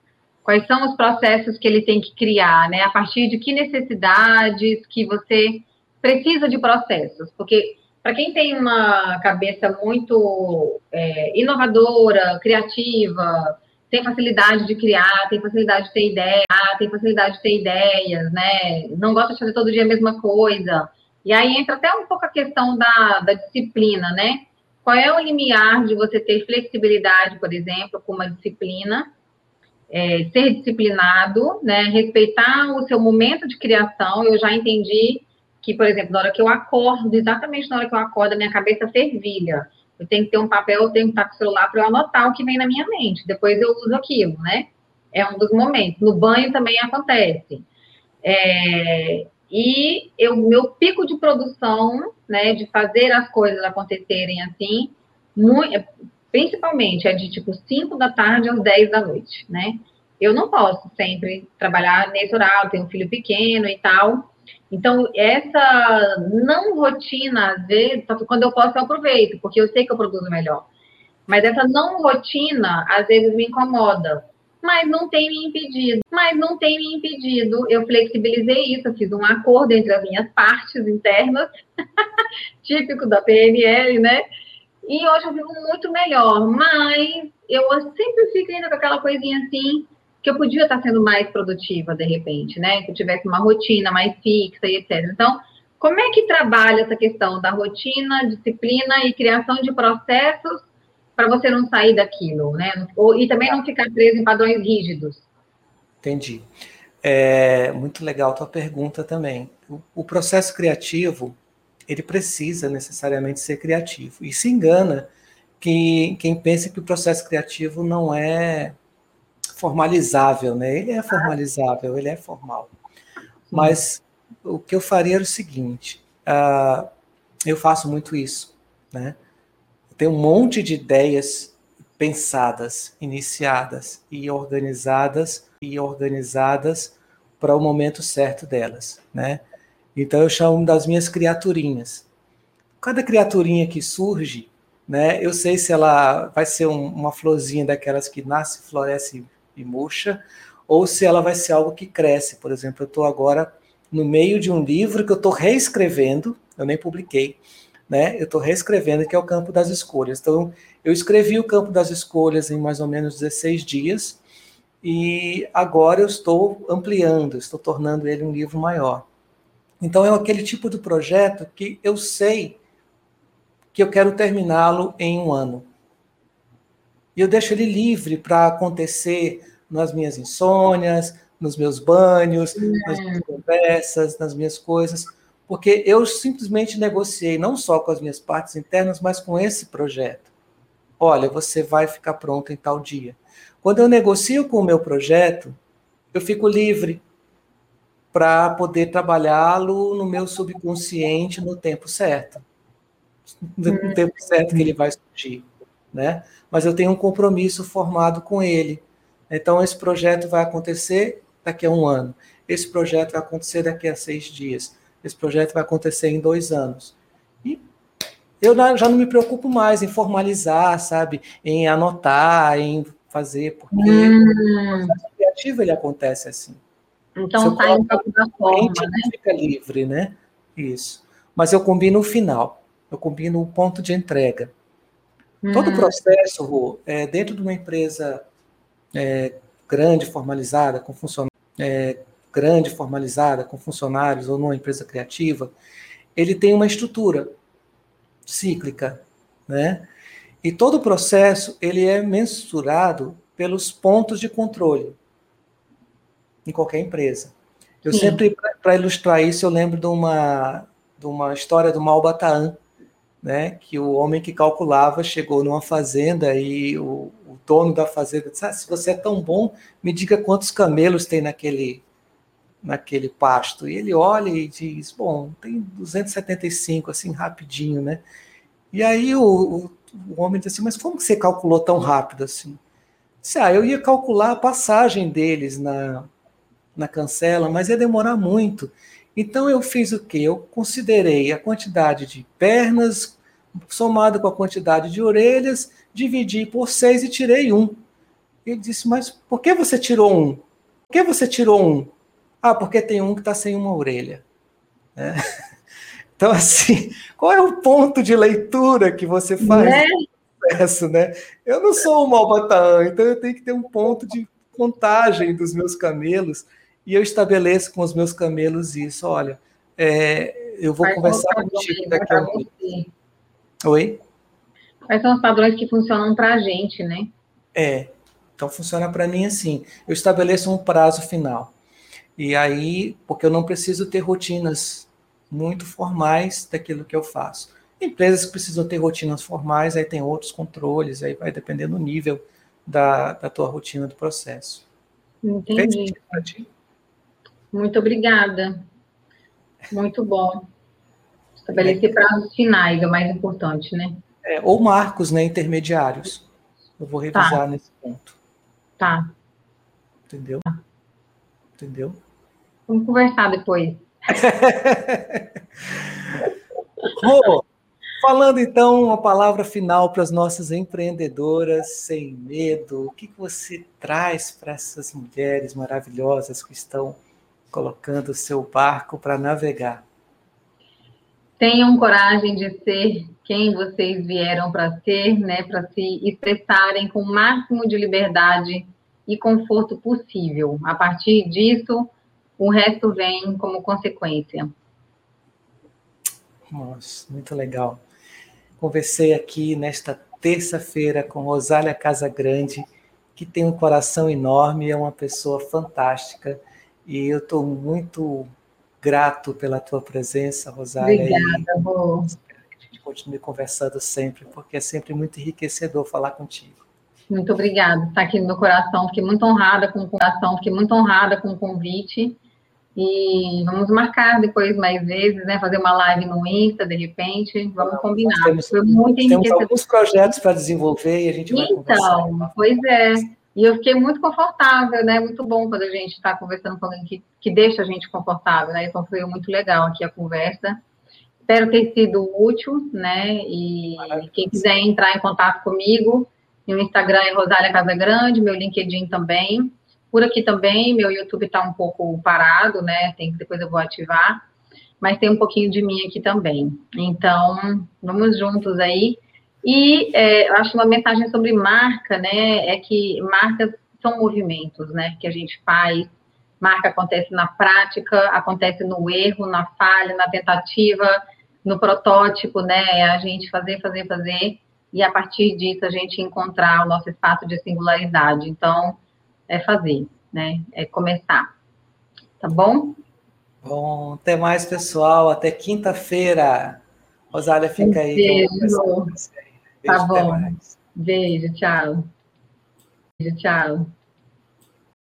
quais são os processos que ele tem que criar, né, a partir de que necessidades que você precisa de processos? Porque para quem tem uma cabeça muito é, inovadora, criativa, tem facilidade de criar, tem facilidade de ter ideia, tem facilidade de ter ideias, né? Não gosta de fazer todo dia a mesma coisa. E aí entra até um pouco a questão da, da disciplina, né? Qual é o limiar de você ter flexibilidade, por exemplo, com uma disciplina, é, ser disciplinado, né? Respeitar o seu momento de criação. Eu já entendi que, por exemplo, na hora que eu acordo, exatamente na hora que eu acordo, a minha cabeça fervilha. Eu tenho que ter um papel, eu tenho que estar com o celular para eu anotar o que vem na minha mente. Depois eu uso aquilo, né? É um dos momentos. No banho também acontece. É, e o meu pico de produção, né, de fazer as coisas acontecerem assim, muito, principalmente é de tipo 5 da tarde às 10 da noite, né? Eu não posso sempre trabalhar nesse horário, tenho um filho pequeno e tal. Então, essa não rotina, às vezes, quando eu posso, eu aproveito, porque eu sei que eu produzo melhor. Mas essa não rotina, às vezes, me incomoda mas não tem me impedido. Mas não tem me impedido. Eu flexibilizei isso, eu fiz um acordo entre as minhas partes internas, típico da PNL, né? E hoje eu vivo muito melhor, mas eu sempre fico ainda com aquela coisinha assim, que eu podia estar sendo mais produtiva de repente, né? Que eu tivesse uma rotina mais fixa e etc. Então, como é que trabalha essa questão da rotina, disciplina e criação de processos para você não sair daquilo, né? Ou, e também não ficar preso em padrões rígidos. Entendi. É muito legal tua pergunta também. O, o processo criativo, ele precisa necessariamente ser criativo. E se engana que, quem pensa que o processo criativo não é formalizável, né? Ele é formalizável, ele é formal. Mas o que eu faria era o seguinte: uh, eu faço muito isso, né? Tem um monte de ideias pensadas, iniciadas e organizadas e organizadas para o momento certo delas, né? Então eu chamo das minhas criaturinhas. Cada criaturinha que surge, né? Eu sei se ela vai ser um, uma florzinha daquelas que nasce, floresce e murcha, ou se ela vai ser algo que cresce. Por exemplo, eu estou agora no meio de um livro que eu estou reescrevendo, eu nem publiquei, né? Eu estou reescrevendo, que é o campo das escolhas. Então, eu escrevi o campo das escolhas em mais ou menos 16 dias, e agora eu estou ampliando, estou tornando ele um livro maior. Então, é aquele tipo de projeto que eu sei que eu quero terminá-lo em um ano. E eu deixo ele livre para acontecer nas minhas insônias, nos meus banhos, nas minhas conversas, nas minhas coisas, porque eu simplesmente negociei não só com as minhas partes internas, mas com esse projeto. Olha, você vai ficar pronto em tal dia. Quando eu negocio com o meu projeto, eu fico livre para poder trabalhá-lo no meu subconsciente no tempo certo. No hum. tempo certo que ele vai surgir, né? Mas eu tenho um compromisso formado com ele. Então esse projeto vai acontecer daqui a um ano. Esse projeto vai acontecer daqui a seis dias. Esse projeto vai acontecer em dois anos. E eu já não me preocupo mais em formalizar, sabe? Em anotar, em fazer, porque hum. o processo criativo ele acontece assim. Então um pouco da forma, né? Fica livre, né? Isso. Mas eu combino o final. Eu combino o ponto de entrega. Hum. Todo o processo, Ru, é, dentro de uma empresa é, grande, formalizada, com funcionários, é, grande, formalizada, com funcionários ou numa empresa criativa, ele tem uma estrutura cíclica, né? E todo o processo ele é mensurado pelos pontos de controle em qualquer empresa. Eu Sim. sempre, para ilustrar isso, eu lembro de uma, de uma história do Malbataan, né, que o homem que calculava chegou numa fazenda e o, o dono da fazenda disse: ah, se você é tão bom, me diga quantos camelos tem naquele, naquele pasto. E ele olha e diz: bom, tem 275, assim, rapidinho, né? E aí o, o, o homem disse assim: mas como você calculou tão rápido assim? Disse, ah, eu ia calcular a passagem deles na, na cancela, mas ia demorar muito. Então eu fiz o que? Eu considerei a quantidade de pernas somado com a quantidade de orelhas, dividi por seis e tirei um. Ele disse, mas por que você tirou um? Por que você tirou um? Ah, porque tem um que está sem uma orelha. É. Então, assim, qual é o ponto de leitura que você faz né? processo, né? Eu não sou um malbatã, então eu tenho que ter um ponto de contagem dos meus camelos e eu estabeleço com os meus camelos isso. Olha, é, eu vou Quais conversar contigo daqui a pouco. Oi? Quais são os padrões que funcionam para a gente, né? É, então funciona para mim assim. Eu estabeleço um prazo final. E aí, porque eu não preciso ter rotinas muito formais daquilo que eu faço. Empresas que precisam ter rotinas formais, aí tem outros controles, aí vai depender do nível da, da tua rotina do processo. Entendi. Muito obrigada. Muito bom. Estabelecer prazos finais é o mais importante, né? É, ou marcos, né, intermediários. Eu vou revisar tá. nesse ponto. Tá. Entendeu? Tá. Entendeu? Vamos conversar depois. Rô, falando então uma palavra final para as nossas empreendedoras sem medo, o que, que você traz para essas mulheres maravilhosas que estão colocando o seu barco para navegar. Tenham coragem de ser quem vocês vieram para ser, né, para se expressarem com o máximo de liberdade e conforto possível. A partir disso, o resto vem como consequência. Nossa, muito legal. Conversei aqui nesta terça-feira com Rosália Casagrande, que tem um coração enorme, é uma pessoa fantástica, e eu estou muito grato pela tua presença, Rosália. Obrigada, Rô. Espero que a gente continue conversando sempre, porque é sempre muito enriquecedor falar contigo. Muito obrigada, está aqui no meu coração. Fiquei muito honrada com o coração, fiquei muito honrada com o convite. E vamos marcar depois mais vezes, né? Fazer uma live no Insta, de repente. Vamos combinar. Temos, Foi muito temos alguns projetos para desenvolver e a gente vai então, conversar. Então, pois é. E eu fiquei muito confortável, né? Muito bom quando a gente está conversando com alguém que, que deixa a gente confortável, né? Então foi muito legal aqui a conversa. Espero ter sido útil, né? E quem quiser entrar em contato comigo, meu Instagram é Rosália Casagrande, meu LinkedIn também. Por aqui também, meu YouTube está um pouco parado, né? Tem depois eu vou ativar, mas tem um pouquinho de mim aqui também. Então, vamos juntos aí. E é, eu acho uma mensagem sobre marca, né? É que marcas são movimentos, né? Que a gente faz. Marca acontece na prática, acontece no erro, na falha, na tentativa, no protótipo, né? É a gente fazer, fazer, fazer e a partir disso a gente encontrar o nosso espaço de singularidade. Então, é fazer, né? É começar. Tá bom? Bom, até mais, pessoal. Até quinta-feira. Rosália, fica aí. Beijo. Tá beijo tá bom. Beijo, tchau. Beijo, tchau.